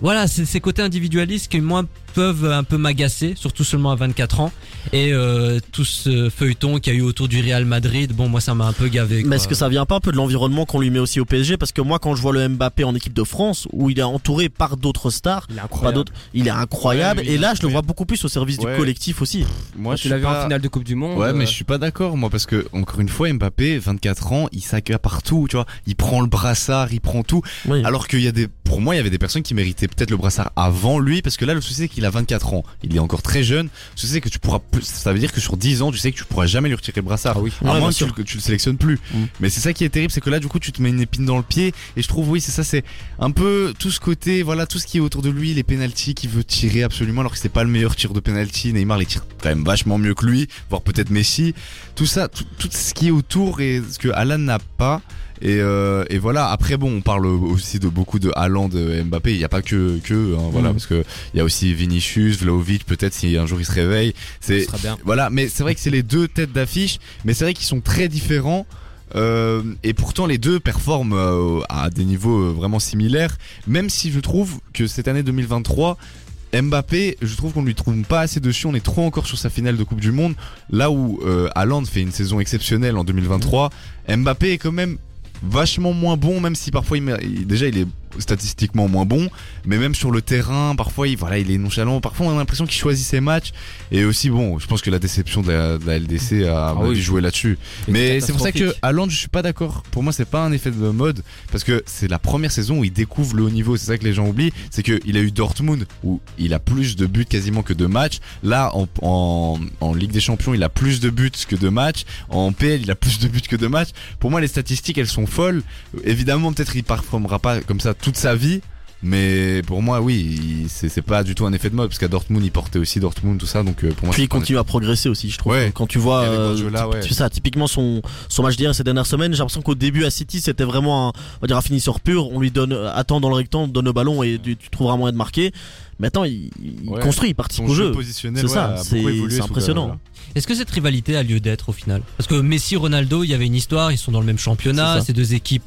voilà, c'est ces côtés individualistes qui moi peuvent un peu m'agacer, surtout seulement à 24 ans. Et euh, tout ce feuilleton qu'il y a eu autour du Real Madrid, bon moi ça m'a un peu gavé. mais est-ce que ça vient pas un peu de l'environnement qu'on lui met aussi au PSG parce que moi quand je vois le Mbappé en équipe de France où il est entouré par d'autres stars Il est pas incroyable. d'autres il est incroyable Ouais, et là je le vois beaucoup plus au service Ouais. du collectif aussi Moi, tu l'as vu en finale de Coupe du Monde Ouais, mais euh, je suis pas d'accord, moi, parce que, encore une fois, Mbappé, 24 ans, il s'accapare partout, tu vois. Il prend le brassard, il prend tout. oui. Alors qu'il y a des, pour moi, il y avait des personnes qui méritaient peut-être le brassard avant lui, parce que là, le souci, c'est qu'il a 24 ans. Il est encore très jeune. Le souci, c'est que tu pourras, plus- ça veut dire que sur 10 ans, tu sais que tu pourras jamais lui retirer le brassard. Ah oui. À Ouais, moins bien que tu, sûr. le- que tu le sélectionnes plus. Mm. Mais c'est ça qui est terrible, c'est que là, du coup, tu te mets une épine dans le pied. Et je trouve, oui, c'est ça, c'est un peu tout ce côté, voilà, tout ce qui est autour de lui, les pénalties qu'il veut tirer absolument, alors que c'est pas le meilleur tir de pénalty. Neymar les tire quand même vachement mieux que lui, voire peut-être Messi. Tout ça, tout, tout ce qui est autour et ce que Alan n'a pas. Et, euh, et voilà. Après, bon, on parle aussi de beaucoup de Haaland, de Mbappé. Il n'y a pas que que, hein, voilà, Mm. parce que il y a aussi Vinicius, Vlaovic, peut-être si un jour il se réveille. ce C'est sera bien. voilà, mais c'est vrai que c'est les deux têtes d'affiche, mais c'est vrai qu'ils sont très différents. euh, et pourtant les deux performent euh, à des niveaux vraiment similaires, même si je trouve que cette année 2023, Mbappé, je trouve qu'on lui trouve pas assez dessus, on est trop encore sur sa finale de Coupe du Monde, là où euh, Haaland fait une saison exceptionnelle en 2023, Mbappé est quand même vachement moins bon, même si parfois il, déjà il est statistiquement moins bon, mais même sur le terrain, parfois il, voilà, il est nonchalant, parfois on a l'impression qu'il choisit ses matchs, et aussi bon, je pense que la déception de la, de la LDC a, oui. avis, joué là-dessus. Mais c'est pour ça que. Haaland, je suis pas d'accord. Pour moi, c'est pas un effet de mode parce que c'est la première saison où il découvre le haut niveau. C'est ça que les gens oublient, c'est qu'il a eu Dortmund où il a plus de buts quasiment que de matchs. Là, en, en, en Ligue des Champions, il a plus de buts que de matchs. En PL, il a plus de buts que de matchs. Pour moi, les statistiques, elles sont folles. Évidemment, peut-être il performera pas comme ça toute sa vie. Mais pour moi, oui, c'est pas du tout un effet de mode parce qu'à Dortmund, il portait aussi Dortmund, tout ça. Donc euh, pour moi, Puis il un continue à progresser aussi, je trouve. Ouais. Quand tu vois, euh, Guardiola, ouais. c'est ça, typiquement son son match d'hier ces dernières semaines, j'ai l'impression qu'au début à City c'était vraiment un, on va dire un finisseur pur. On lui donne, attend dans le rectangle, donne le ballon et tu, tu trouveras moyen de marquer. Maintenant, il, il Ouais. construit, il participe au jeu jeu. C'est ouais, ça, c'est- évolué c'est sous impressionnant. Est-ce que cette rivalité a lieu d'être au final? Parce que Messi, Ronaldo, il y avait une histoire, ils sont dans le même championnat, ces deux équipes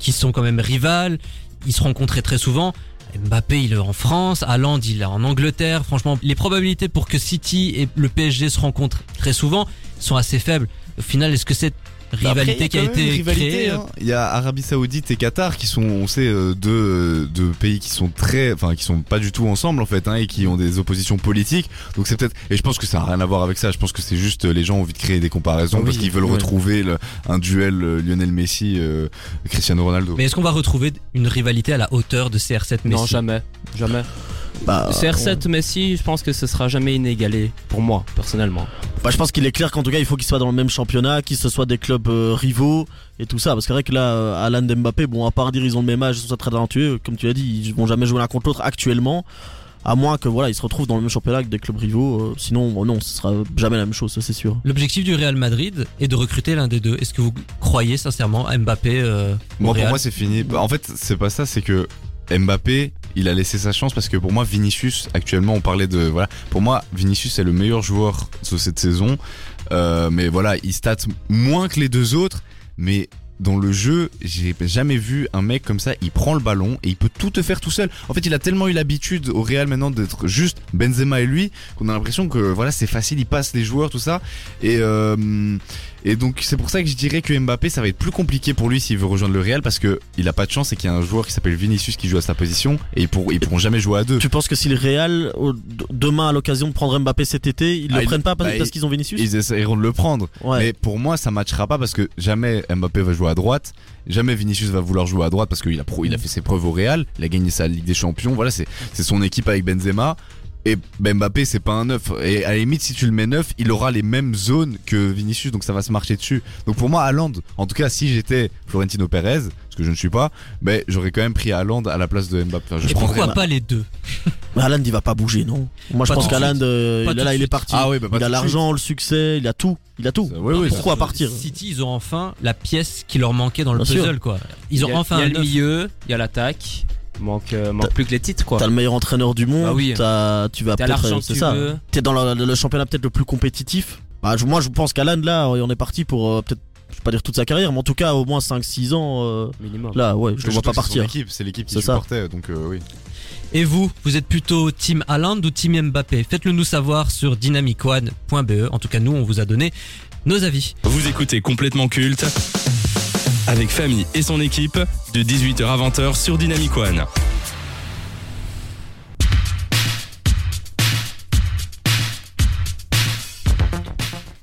qui sont quand même rivales, ils se rencontraient très souvent. Mbappé, il est en France, Haaland, il est en Angleterre. Franchement, les probabilités pour que City et le PSG se rencontrent très souvent sont assez faibles. Au final, est-ce que cette rivalité Après, qui a été rivalité, créée hein. Il y a Arabie Saoudite et Qatar qui sont, on sait, euh, deux, euh, deux pays qui sont très, enfin, qui sont pas du tout ensemble en fait, hein, et qui ont des oppositions politiques. Donc c'est peut-être, et je pense que ça a rien à voir avec ça. Je pense que c'est juste euh, les gens ont envie de créer des comparaisons Ah oui, parce qu'ils veulent ouais. retrouver le- un duel Lionel Messi, euh, Cristiano Ronaldo. Mais est-ce qu'on va retrouver une rivalité à la hauteur de CR7 Messi? Non, jamais. Jamais. Bah, CR7 Messi, je pense que ce sera jamais inégalé pour moi, personnellement. Bah, je pense qu'il est clair qu'en tout cas, il faut qu'ils soient dans le même championnat, qu'ils se soient des clubs euh, rivaux et tout ça. Parce que c'est vrai que là, euh, Alan Mbappé, bon, à part dire ils ont le même âge, ils sont très talentueux, comme tu l'as dit, ils vont jamais jouer l'un contre l'autre actuellement. À moins que voilà, ils se retrouvent dans le même championnat avec des clubs rivaux. euh, sinon, bon, non, ce sera jamais la même chose, ça, c'est sûr. L'objectif du Real Madrid est de recruter l'un des deux. Est-ce que vous croyez sincèrement à Mbappé euh, au Moi, pour moi, c'est fini. Bah, En fait, c'est pas ça, c'est que Mbappé, il a laissé sa chance parce que pour moi, Vinicius, actuellement, on parlait de, voilà, pour moi, Vinicius est le meilleur joueur de cette saison. Euh, mais voilà, il stat moins que les deux autres, mais dans le jeu, j'ai jamais vu un mec comme ça, il prend le ballon et il peut tout te faire tout seul. En fait, il a tellement eu l'habitude au Real maintenant d'être juste Benzema et lui qu'on a l'impression que voilà, c'est facile, il passe les joueurs tout ça. Et euh, et donc c'est pour ça que je dirais que Mbappé ça va être plus compliqué pour lui s'il veut rejoindre le Real parce que il a pas de chance et qu'il y a un joueur qui s'appelle Vinicius qui joue à sa position et ils, pour, ils pourront jamais jouer à deux. Tu penses que si le Real, demain, à l'occasion de prendre Mbappé cet été, ils Ah, le il- prennent pas parce, bah, parce il- qu'ils ont Vinicius Ils essaieront de le prendre. Ouais. Mais pour moi, ça matchera pas parce que jamais Mbappé va jouer à droite. Jamais Vinicius va vouloir jouer à droite parce qu'il a, pro- il a fait ses preuves au Real. Il a gagné sa Ligue des Champions. Voilà, c'est c'est son équipe avec Benzema. Et Mbappé, c'est pas un neuf. Et à la limite, si tu le mets neuf, il aura les mêmes zones que Vinicius, donc ça va se marcher dessus. Donc pour moi, Haaland, en tout cas, si j'étais Florentino Pérez, ce que je ne suis pas, ben j'aurais quand même pris Haaland à la place de Mbappé. Enfin, je Et pourquoi pas les deux? Mais Haaland, il va pas bouger, non? Moi, je Pas pense qu'Haaland, euh, il, là, est parti. Ah oui, bah, il a l'argent, le succès, il a tout. Il a tout. Oui, oui, Pourquoi partir? City, ils ont enfin la pièce qui leur manquait dans le Bien sûr. puzzle, quoi. Ils ont Il y a- enfin il y a un le neuf. milieu, il y a l'attaque. Manque, euh, manque plus que les titres, quoi. T'as le meilleur entraîneur du monde. Bah oui. t'as- tu vas peut-être. euh, C'est ça. veux. T'es dans le, le championnat peut-être le plus compétitif. Bah, je- moi, je pense qu'Alan, là, on est parti pour euh, peut-être, je vais pas dire toute sa carrière, mais en tout cas, au moins 5-6 ans. euh, Minimum. là, ouais, je le vois pas partir. C'est l'équipe qui C'est ça. supportait, donc euh, oui. Et vous, vous êtes plutôt team Haaland ou team Mbappé? Faites-le nous savoir sur dynamicone.be. En tout cas, nous, on vous a donné nos avis. Vous écoutez complètement culte avec Famille et son équipe de 18h à 20h sur Dynamic One.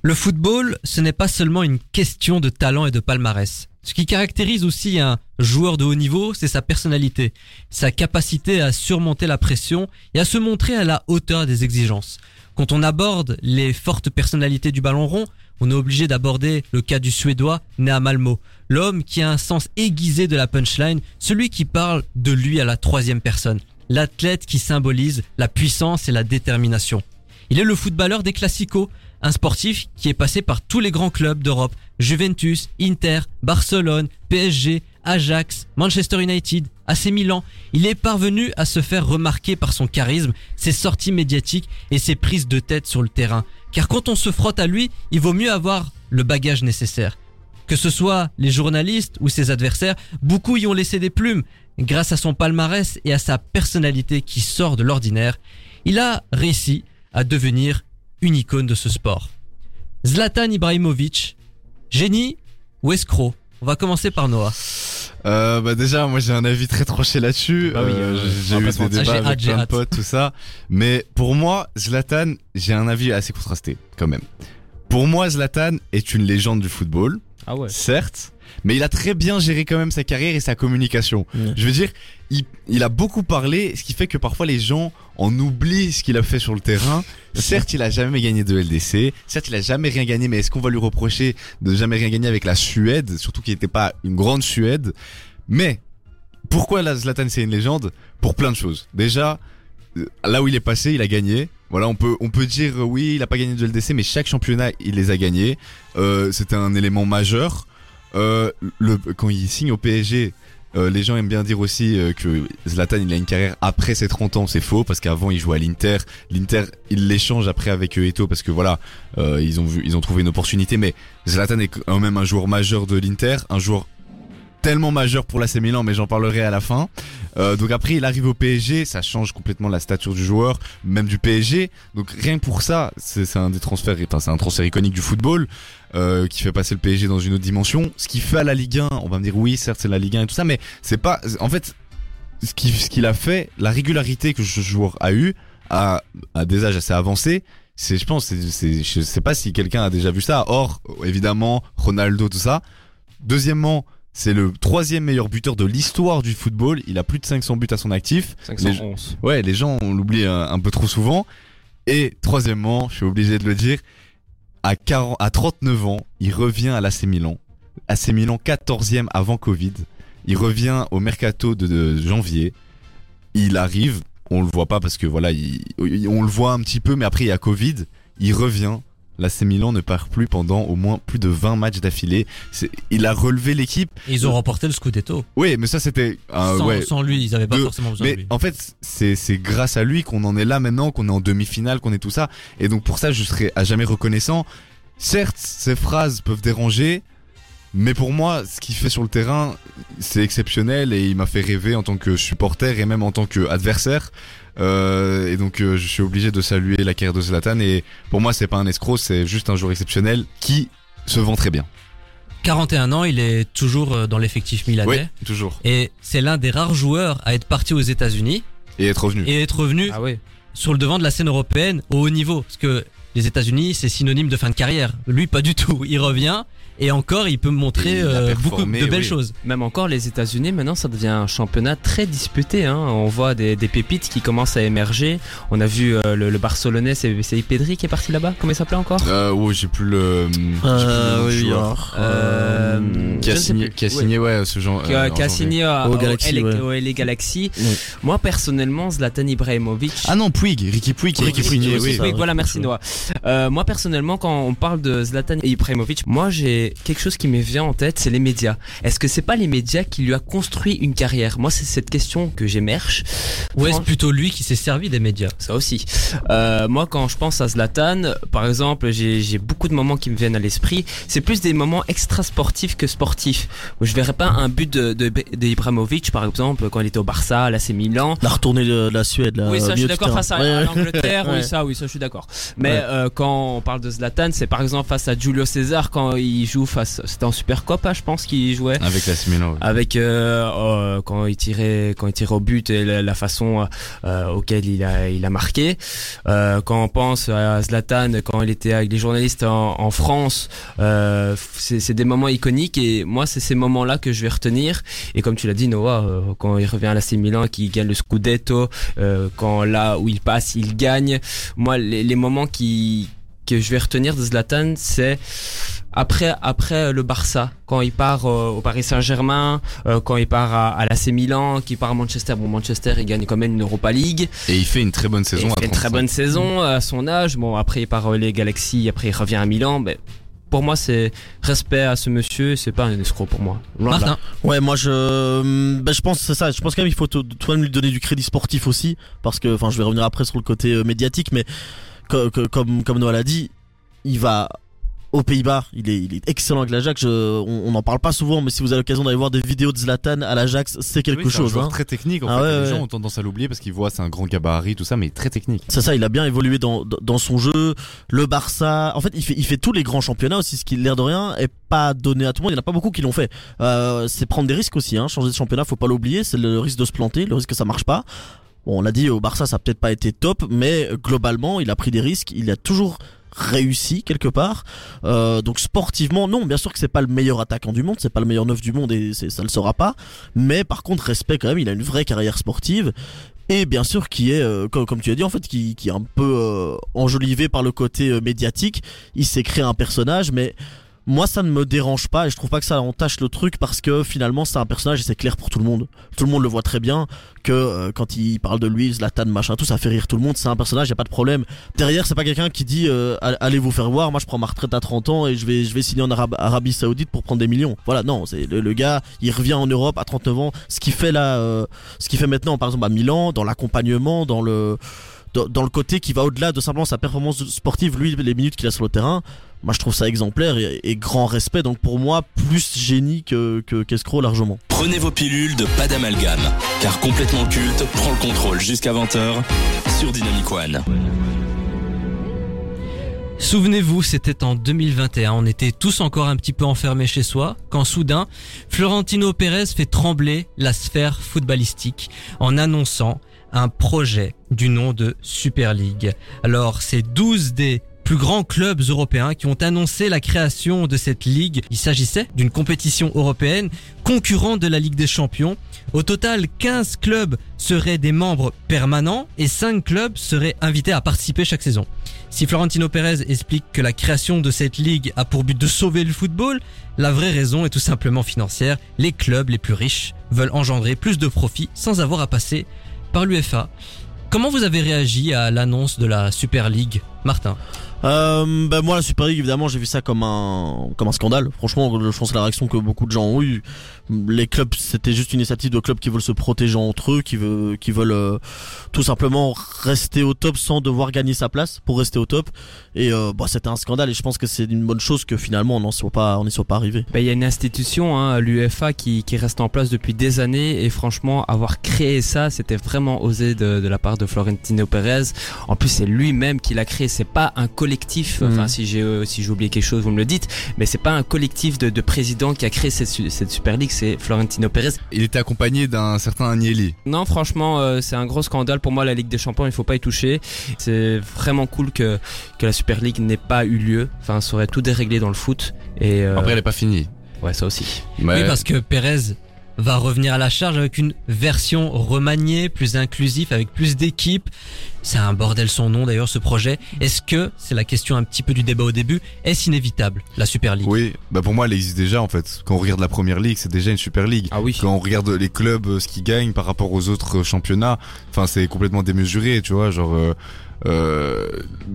Le football, ce n'est pas seulement une question de talent et de palmarès. Ce qui caractérise aussi un joueur de haut niveau, c'est sa personnalité, sa capacité à surmonter la pression et à se montrer à la hauteur des exigences. Quand on aborde les fortes personnalités du ballon rond, on est obligé d'aborder le cas du Suédois né à Malmo, l'homme qui a un sens aiguisé de la punchline, celui qui parle de lui à la troisième personne, l'athlète qui symbolise la puissance et la détermination. Il est le footballeur des classicos, un sportif qui est passé par tous les grands clubs d'Europe, Juventus, Inter, Barcelone, PSG, Ajax, Manchester United, AC Milan. Il est parvenu à se faire remarquer par son charisme, ses sorties médiatiques et ses prises de tête sur le terrain. Car quand on se frotte à lui, il vaut mieux avoir le bagage nécessaire. Que ce soit les journalistes ou ses adversaires, beaucoup y ont laissé des plumes. Grâce à son palmarès et à sa personnalité qui sort de l'ordinaire, il a réussi à devenir une icône de ce sport. Zlatan Ibrahimovic, génie ou escroc? On va commencer par Noah. Euh, bah déjà, moi j'ai un avis très tranché là-dessus. Bah oui, Euh, euh, j'ai eu des débats avec hâte, plein de potes, tout ça. Mais pour moi, Zlatan, j'ai un avis assez contrasté quand même. Pour moi, Zlatan est une légende du football, Ah ouais. certes, mais il a très bien géré quand même sa carrière et sa communication. Je veux dire, il, il a beaucoup parlé, ce qui fait que parfois les gens en oublient ce qu'il a fait sur le terrain. Certes, il a jamais gagné de LDC. Certes, il a jamais rien gagné, mais est-ce qu'on va lui reprocher de jamais rien gagner avec la Suède, surtout qu'il n'était pas une grande Suède. Mais pourquoi la Zlatan c'est une légende? Pour plein de choses. Déjà, euh, là où il est passé, il a gagné. Voilà, on peut on peut dire oui, il a pas gagné de LDC, mais chaque championnat il les a gagnés. Euh, C'était un élément majeur. Euh, le quand il signe au PSG, euh, les gens aiment bien dire aussi euh, que Zlatan il a une carrière après ses 30 ans, c'est faux parce qu'avant il jouait à l'Inter. L'Inter il l'échange après avec Eto'o parce que voilà euh, ils ont ils ont trouvé une opportunité. Mais Zlatan est quand même un joueur majeur de l'Inter, un joueur tellement majeur pour l'AC Milan, mais j'en parlerai à la fin. Euh, donc après, il arrive au PSG, ça change complètement la stature du joueur, même du PSG. Donc rien que pour ça, c'est un des transferts, enfin c'est un transfert iconique du football euh, qui fait passer le PSG dans une autre dimension. Ce qu'il fait à la Ligue 1, on va me dire oui, certes c'est la Ligue 1 et tout ça, mais c'est pas, en fait, ce qu'il a fait, la régularité que ce joueur a eu à, à des âges assez avancés, c'est, je pense, c'est, je sais pas si quelqu'un a déjà vu ça. Or, évidemment, Ronaldo, tout ça. Deuxièmement, c'est le troisième meilleur buteur de l'histoire du football. Il a plus de 500 buts à son actif. 511. Ouais, les gens, on l'oublie un, un peu trop souvent. Et troisièmement, je suis obligé de le dire, à, 40, à 39 ans, il revient à l'AC Milan. AC Milan 14e avant Covid. Il revient au mercato de, de janvier. Il arrive, on le voit pas parce que voilà, il- il- on le voit un petit peu, mais après il y a Covid. Il revient. L'AC Milan ne part plus pendant au moins plus de 20 matchs d'affilée. Il a relevé l'équipe. Ils ont remporté le Scudetto. Oui, mais ça c'était euh, sans, ouais, sans lui, ils avaient pas forcément besoin de mais lui. en fait, c'est c'est grâce à lui qu'on en est là maintenant, qu'on est en demi-finale, qu'on est tout ça. Et donc pour ça, je serai à jamais reconnaissant. Certes, ces phrases peuvent déranger, mais pour moi, ce qu'il fait sur le terrain, c'est exceptionnel et il m'a fait rêver en tant que supporter et même en tant qu'adversaire. Euh, et donc euh, je suis obligé de saluer la carrière de Zlatan et pour moi c'est pas un escroc, c'est juste un joueur exceptionnel qui se vend très bien. 41 ans, il est toujours euh, dans l'effectif Oui, milanais. toujours. Et c'est l'un des rares joueurs à être parti aux États-Unis Et être revenu. et être revenu Ah oui. sur le devant de la scène européenne au haut niveau. Parce que les États-Unis, c'est synonyme de fin de carrière. Lui, pas du tout. Il revient et encore, il peut montrer euh, beaucoup de belles oui. choses. Même encore, les États-Unis, maintenant, ça devient un championnat très disputé. Hein. On voit des, des pépites qui commencent à émerger. On a vu euh, le, le Barcelonais, c'est c'est Pedri qui est parti là-bas. Comment il s'appelait encore? Euh, ouais, j'ai plus le. j'ai plus le Euh, oui, joueur. Euh, euh, qui a signé, qui a Oui. signé ouais ce genre qui a, euh, qui a signé à- Au au Galaxy, LA ouais. au LA Galaxy. Oui. Moi, personnellement, Zlatan Ibrahimovic. Ah non Puig Ricky Puig Ricky Puig, ouais, oui. ça. Oui, voilà, ouais, merci Noah. Euh, moi personnellement, quand on parle de Zlatan Ibrahimovic, moi j'ai quelque chose qui me vient en tête, c'est les médias. Est-ce que c'est pas les médias qui lui a construit une carrière? Moi, c'est cette question que j'émerge. Ou est-ce Franch- plutôt lui qui s'est servi des médias? Ça aussi. Euh, moi, quand je pense à Zlatan, par exemple, j'ai j'ai beaucoup de moments qui me viennent à l'esprit. C'est plus des moments extra sportifs que sportifs. Où je verrais pas un but de, de, de Ibrahimovic, par exemple, quand il était au Barça, à l'AC Milan. La retournée de la Suède, là. Oui, ça, je suis d'accord face à, Ouais, à ouais. l'Angleterre. Ouais. Oui, ça, oui, ça, je suis d'accord. Mais Ouais. Euh, quand on parle de Zlatan, c'est par exemple face à Julio César quand il joue face. C'était en Supercopa, je pense qu'il jouait. avec la Milan ouais. Avec euh, euh, quand il tirait quand il tirait au but et la, la façon euh, auquel il a il a marqué euh, quand on pense à Zlatan quand il était avec les journalistes en, en France euh, c'est des moments iconiques et moi c'est ces moments là que je vais retenir et comme tu l'as dit Noah euh, quand il revient à l'AC Milan qui gagne le Scudetto euh, quand là où il passe il gagne moi les, les moments qui que je vais retenir de Zlatan c'est après après le Barça quand il part euh, au Paris Saint-Germain euh, quand il part à, à l'AC Milan qui part à Manchester bon Manchester il gagne quand même une Europa League et il fait une très bonne Et saison il à fait une très 35. bonne saison à son âge bon après il part euh, les Galaxies après il revient à Milan mais pour moi c'est respect à ce monsieur c'est pas un escroc pour moi. Martin, Ouais, moi je, ben, je pense c'est ça. Je pense quand même il faut tout- toi-même lui donner du crédit sportif aussi, parce que, enfin, je vais revenir après sur le côté euh, médiatique, mais co- co- comme comme Noah l'a dit, il va aux Pays-Bas. Il est, il est excellent avec l'Ajax. On n'en parle pas souvent, mais si vous avez l'occasion d'aller voir des vidéos de Zlatan à l'Ajax, c'est quelque Oui, c'est un chose. joueur hein. très technique en Ah fait ouais, les ouais. gens ont tendance à l'oublier parce qu'ils voient c'est un grand gabarit tout ça mais très technique C'est ça, il a bien évolué dans, dans- dans son jeu. Le Barça, en fait, il fait, il fait tous les grands championnats aussi, ce qui, l'air de rien, est pas donné à tout le monde. Il n'y en a pas beaucoup qui l'ont fait. Euh, c'est prendre des risques aussi, hein. Changer de championnat, faut pas l'oublier. C'est le risque de se planter, le risque que ça marche pas. Bon, on l'a dit, au Barça, ça a peut-être pas été top, mais globalement, il a pris des risques. Il a toujours réussi quelque part. Euh, donc sportivement, non, bien sûr que c'est pas le meilleur attaquant du monde, c'est pas le meilleur neuf du monde et ça le sera pas. Mais par contre, respect quand même, il a une vraie carrière sportive et bien sûr qui est euh, comme, tu as dit en fait qui, est un peu euh, enjolivé par le côté euh, médiatique il s'est créé un personnage mais moi ça ne me dérange pas et je trouve pas que ça entache le truc parce que finalement c'est un personnage et c'est clair pour tout le monde. Tout le monde le voit très bien que euh, quand il parle de lui Zlatan machin tout ça fait rire tout le monde c'est un personnage y a pas de problème. Derrière c'est pas quelqu'un qui dit euh, allez vous faire voir moi je prends ma retraite à 30 ans et je vais je vais signer en Arab- Arabie Saoudite pour prendre des millions. Voilà non c'est le, le gars il revient en Europe à 39 ans ce qu'il fait là euh, ce qu'il fait maintenant par exemple à Milan dans l'accompagnement dans le dans le côté qui va au-delà de simplement sa performance sportive lui les minutes qu'il a sur le terrain moi je trouve ça exemplaire et, et grand respect. Donc pour moi, plus génie que, que qu'escroc largement. Prenez vos pilules de pas d'amalgame, car complètement culte prend le contrôle jusqu'à 20h sur Dynamic One. Souvenez-vous, c'était en 2021, on était tous encore un petit peu enfermés chez soi, quand soudain, Florentino Pérez fait trembler la sphère footballistique en annonçant un projet du nom de Super League. Alors, c'est 12 des plus grands clubs européens qui ont annoncé la création de cette ligue. Il s'agissait d'une compétition européenne concurrente de la Ligue des Champions. Au total, 15 clubs seraient des membres permanents et 5 clubs seraient invités à participer chaque saison. Si Florentino Pérez explique que la création de cette ligue a pour but de sauver le football, la vraie raison est tout simplement financière. Les clubs les plus riches veulent engendrer plus de profits sans avoir à passer par l'UFA. Comment vous avez réagi à l'annonce de la Super League, Martin? Euh, bah moi la Super League évidemment j'ai vu ça comme un comme un scandale. Franchement je pense que la réaction que beaucoup de gens ont eu. Les clubs c'était juste une initiative de clubs qui veulent se protéger entre eux, qui veulent qui veulent euh, tout simplement rester au top sans devoir gagner sa place pour rester au top. Et euh, bah c'était un scandale et je pense que c'est une bonne chose que finalement on n'en soit pas on n'y soit pas arrivé. Ben, il y a une institution, hein, l'UEFA, qui, qui reste en place depuis des années et franchement, avoir créé ça, c'était vraiment osé de, de la part de Florentino Pérez. En plus, c'est lui-même qui l'a créé. C'est pas un collectif. Mhm. Enfin, si j'ai si j'ai oublié quelque chose, vous me le dites. Mais c'est pas un collectif de, de présidents qui a créé cette, cette Super League. C'est Florentino Pérez. Il était accompagné d'un certain Agnelli. Non, franchement, euh, c'est un gros scandale pour moi. La Ligue des Champions, il faut pas y toucher. C'est vraiment cool que que la Super League n'ait pas eu lieu. Enfin, ça aurait tout déréglé dans le foot. Et euh, Après, elle est pas finie. ouais, ça aussi. Mais Oui, parce que Pérez va revenir à la charge avec une version remaniée, plus inclusif, avec plus d'équipes. C'est un bordel son nom d'ailleurs ce projet. Est-ce que, c'est la question un petit peu du débat au début, est-ce inévitable la Super League? Oui, bah pour moi, elle existe déjà en fait. Quand on regarde la première ligue, c'est déjà une super ligue. Ah oui. Quand on regarde les clubs, euh, ce qu'ils gagnent par rapport aux autres euh, championnats, enfin c'est complètement démesuré, tu vois, genre. euh, euh,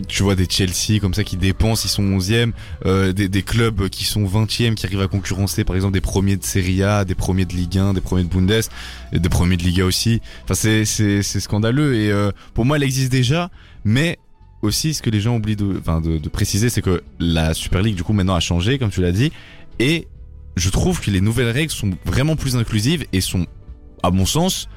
tu vois des Chelsea comme ça qui dépensent, ils sont 11e, euh, des, des clubs qui sont 20e qui arrivent à concurrencer par exemple des premiers de Serie A, des premiers de Ligue 1, des premiers de Bundes, et des premiers de Liga aussi. Enfin c'est c'est c'est scandaleux. Et euh, pour moi elle existe déjà, mais aussi ce que les gens oublient de enfin de, de préciser c'est que la Super League du coup maintenant a changé comme tu l'as dit. Et je trouve que les nouvelles règles sont vraiment plus inclusives et sont à mon sens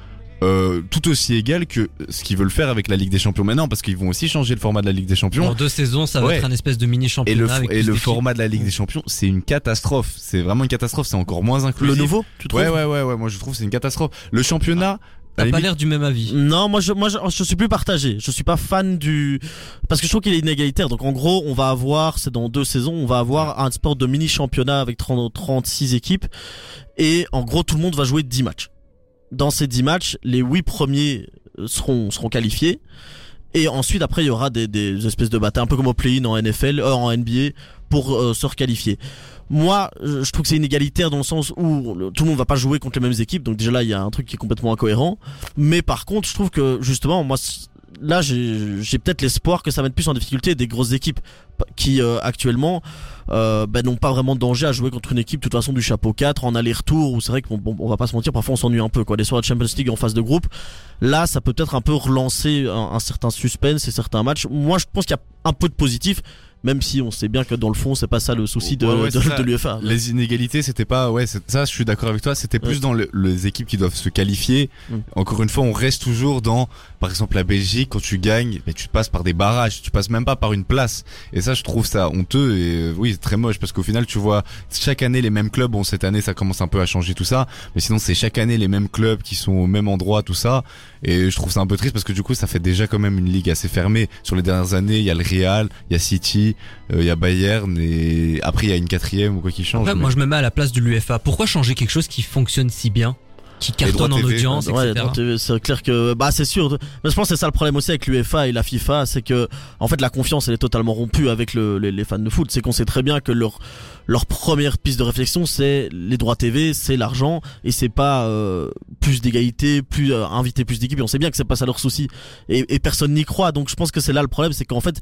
euh, tout aussi égales que ce qu'ils veulent faire avec la Ligue des Champions maintenant parce qu'ils vont aussi changer le format de la Ligue des Champions Dans deux saisons, ça va Ouais. être un espèce de mini et championnat. le, avec et le format de la Ligue des Champions c'est une catastrophe c'est vraiment une catastrophe c'est encore moins Le inclusif nouveau tu trouves ouais ouais ouais ouais moi je trouve que c'est une catastrophe le championnat à T'as pas l'air du même avis. Non, moi je, moi je, je suis plus partagé. Je suis pas fan du parce que je trouve qu'il est inégalitaire. Donc en gros, on va avoir, c'est dans deux saisons, on va avoir un sport de mini championnat avec 30, 36 équipes et en gros tout le monde va jouer 10 matchs. Dans ces 10 matchs, les 8 premiers seront seront qualifiés. Et ensuite, après, il y aura des, des espèces de batailles, un peu comme au play-in en NFL, euh, en NBA, pour se requalifier. Moi, je trouve que c'est inégalitaire dans le sens où tout le monde va pas jouer contre les mêmes équipes, donc déjà là, il y a un truc qui est complètement incohérent. Mais par contre, je trouve que justement, moi, là, j'ai peut-être l'espoir que ça mette plus en difficulté des grosses équipes qui euh, actuellement euh, ben, n'ont pas vraiment de danger à jouer contre une équipe de toute façon du chapeau 4 en aller-retour. Où c'est vrai qu'on bon, on va pas se mentir, parfois on s'ennuie un peu. Quoi, des soirs de Champions League en phase de groupe, là, ça peut peut-être un peu relancer un, un certain suspense et certains matchs. Moi, je pense qu'il y a un peu de positif. Même si on sait bien que dans le fond, c'est pas ça le souci de, Ouais, ouais, de, c'est ça. de l'UEFA. Les inégalités, c'était pas, ouais, c'est ça, je suis d'accord avec toi, c'était plus dans le- les équipes qui doivent se qualifier. Mm. Encore une fois, on reste toujours dans, par exemple, la Belgique, quand tu gagnes, ben, tu passes par des barrages, tu passes même pas par une place. Et ça, je trouve ça honteux et euh, oui, c'est très moche parce qu'au final, tu vois, chaque année les mêmes clubs, bon, cette année, ça commence un peu à changer tout ça, mais sinon, c'est chaque année les mêmes clubs qui sont au même endroit, tout ça. Et je trouve ça un peu triste parce que du coup, ça fait déjà quand même une ligue assez fermée. Sur les dernières années, il y a le Real, il y a City, euh, il y a Bayern et après, il y a une quatrième ou quoi qui change. Mais- moi je me mets à la place de l'UFA. Pourquoi changer quelque chose qui fonctionne si bien? Qui cartonne en TV, audience, Ouais, etc. c'est clair que bah c'est sûr. Mais je pense que c'est ça le problème aussi avec l'UEFA et la FIFA, c'est que en fait la confiance elle est totalement rompue avec le, les, les fans de foot. C'est qu'on sait très bien que leur leur première piste de réflexion c'est les droits TV, c'est l'argent et c'est pas euh, plus d'égalité, plus euh, inviter plus d'équipes. On sait bien que c'est pas ça leur souci et, et personne n'y croit. Donc je pense que c'est là le problème, c'est qu'en fait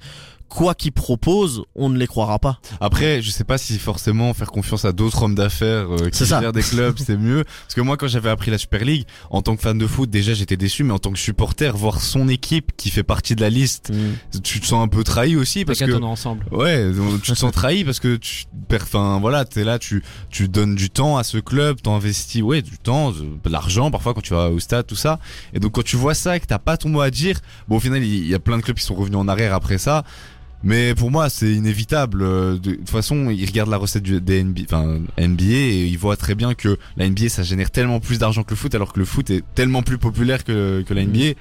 quoi qu'ils proposent, on ne les croira pas. Après, je sais pas si forcément faire confiance à d'autres hommes d'affaires euh, qui gèrent des clubs, c'est mieux. Parce que moi, quand j'avais appris la Super League, en tant que fan de foot, déjà j'étais déçu, mais en tant que supporter, voir son équipe qui fait partie de la liste, tu te sens un peu trahi aussi parce Parce que ensemble. Ouais, tu te sens trahi parce que tu perds, enfin voilà, t'es là, tu tu donnes du temps à ce club, t'investis, ouais, du temps, de, de l'argent parfois quand tu vas au stade, tout ça. Et donc quand tu vois ça et que t'as pas ton mot à dire, bon au final il il y a plein de clubs qui sont revenus en arrière après ça. Mais pour moi, c'est inévitable. Euh, De toute façon, ils regardent la recette du, des NBA, enfin, NBA et ils voient très bien que la NBA, ça génère tellement plus d'argent que le foot, alors que le foot est tellement plus populaire que, que la NBA.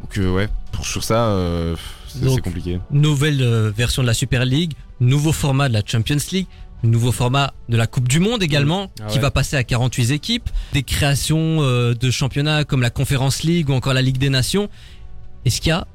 Donc euh, ouais, pour sur ça, euh, c'est compliqué. Nouvelle euh, version de la Super League, nouveau format de la Champions League, nouveau format de la Coupe du Monde également, Ah qui va passer à 48 équipes, des créations de championnats comme la Conference League ou encore la Ligue des Nations. Est-ce qu'il y a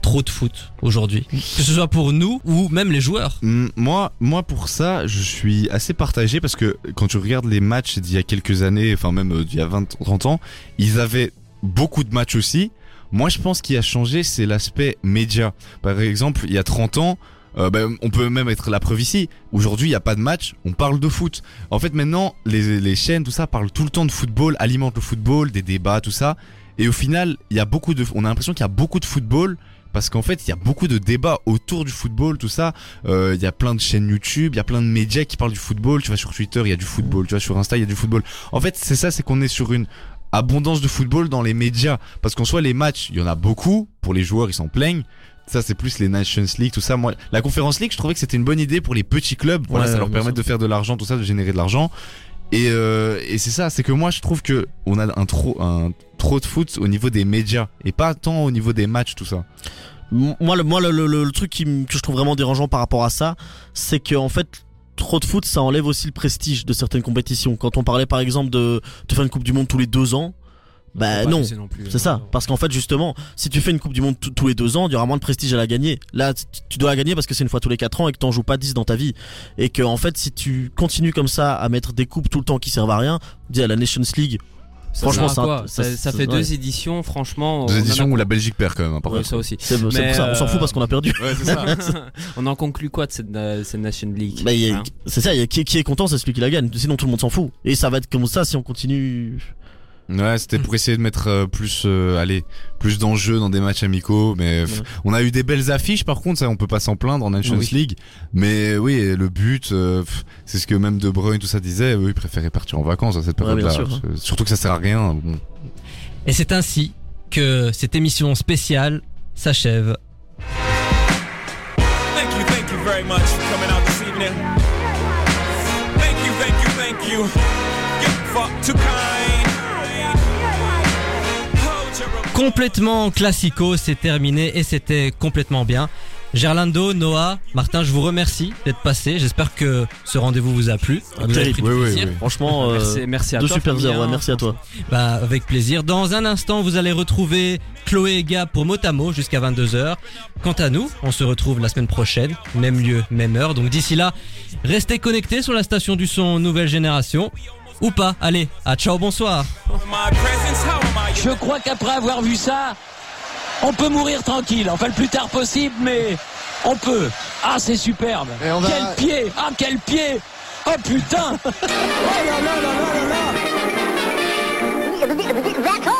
trop de foot aujourd'hui Que ce soit pour nous ou même les joueurs Mm, Moi, moi pour ça, je suis assez partagé parce que quand tu regardes les matchs d'il y a quelques années, enfin même euh, d'il y a 20, 30 ans, ils avaient beaucoup de matchs aussi. Moi, je pense qu'il a changé, c'est l'aspect média. Par exemple, il y a 30 ans, euh, ben, on peut même être la preuve ici. Aujourd'hui, il n'y a pas de match, on parle de foot. En fait, maintenant, les, les chaînes, tout ça, parlent tout le temps de football, alimentent le football, des débats, tout ça. Et au final, y a beaucoup de, on a l'impression qu'il y a beaucoup de football parce qu'en fait, il y a beaucoup de débats autour du football, tout ça. Euh, Il y a plein de chaînes YouTube, il y a plein de médias qui parlent du football. Tu vas sur Twitter, il y a du football. Tu vas sur Insta, il y a du football. En fait, c'est ça, c'est qu'on est sur une abondance de football dans les médias. Parce qu'en soi, les matchs, il y en a beaucoup. Pour les joueurs, ils s'en plaignent. Ça, c'est plus les Nations League, tout ça. Moi, la Conference League, je trouvais que c'était une bonne idée pour les petits clubs. Voilà, Ouais, ça leur permet de faire de l'argent, tout ça, de générer de l'argent. Et, euh, et c'est ça, c'est que moi, je trouve que on a un trop, un trop de foot au niveau des médias et pas tant au niveau des matchs, tout ça. Moi, le, moi, le, le- le- truc qui que je trouve vraiment dérangeant par rapport à ça, c'est que en fait, trop de foot, ça enlève aussi le prestige de certaines compétitions. Quand on parlait par exemple de, de faire une Coupe du Monde tous les deux ans, bah non. C'est ça, parce qu'en fait justement, si tu fais une Coupe du Monde tous- les deux ans, il y aura moins de prestige à la gagner. Là, tu- dois la gagner parce que c'est une fois tous les quatre ans et que t'en joues pas 10 dans ta vie. Et que en fait, si tu continues comme ça à mettre des coupes tout le temps qui servent à rien, dis à la Nations League, Franchement, Franchement, ça- quoi ça- ça, ça ça- fait ouais. deux éditions, franchement. Deux éditions a- où la Belgique perd quand même. hein, par Ouais, ça aussi. c'est pour ça, on s'en fout euh, parce qu'on a perdu. Ouais, c'est ça. on en conclut quoi de cette, euh, cette Nation League Bah, il y a- hein c'est ça, il y a qui, qui est content, c'est celui qui la gagne. Sinon tout le monde s'en fout. Et ça va être comme ça si on continue. Ouais, c'était pour essayer de mettre euh, plus, euh, allez, plus d'enjeux dans des matchs amicaux. Mais pff, Ouais. on a eu des belles affiches, par contre, ça, on peut pas s'en plaindre en Nations Oui. League. Mais oui, le but, euh, c'est ce que même De Bruyne tout ça disait. Eux, ils préféraient partir en vacances à cette période-là. hein. Surtout que ça sert à rien. Bon. Et c'est ainsi que cette émission spéciale s'achève. Thank you, thank you very much for coming out this evening. Thank you, thank you, thank you. Too kind. Complètement classico, c'est terminé et c'était complètement bien. Gerlando, Noah, Martin, je vous remercie d'être passés. J'espère que ce rendez-vous vous a plu. Ah, Vous avez terrible. pris du Oui, oui, plaisir. oui. Franchement, euh, Merci, merci à deux toi. super ouais, merci à toi. Bah, avec plaisir. Dans un instant, vous allez retrouver Chloé et Gab pour Motamo jusqu'à 22h. Quant à nous, on se retrouve la semaine prochaine, même lieu, même heure. Donc d'ici là, restez connectés sur la station du son Nouvelle Génération. Ou pas. Allez, à ciao, bonsoir. Je crois qu'après avoir vu ça, on peut mourir tranquille. Enfin, le plus tard possible, mais on peut. Ah, c'est superbe. Quel pied Ah, quel pied Oh putain Oh là là là là là là That's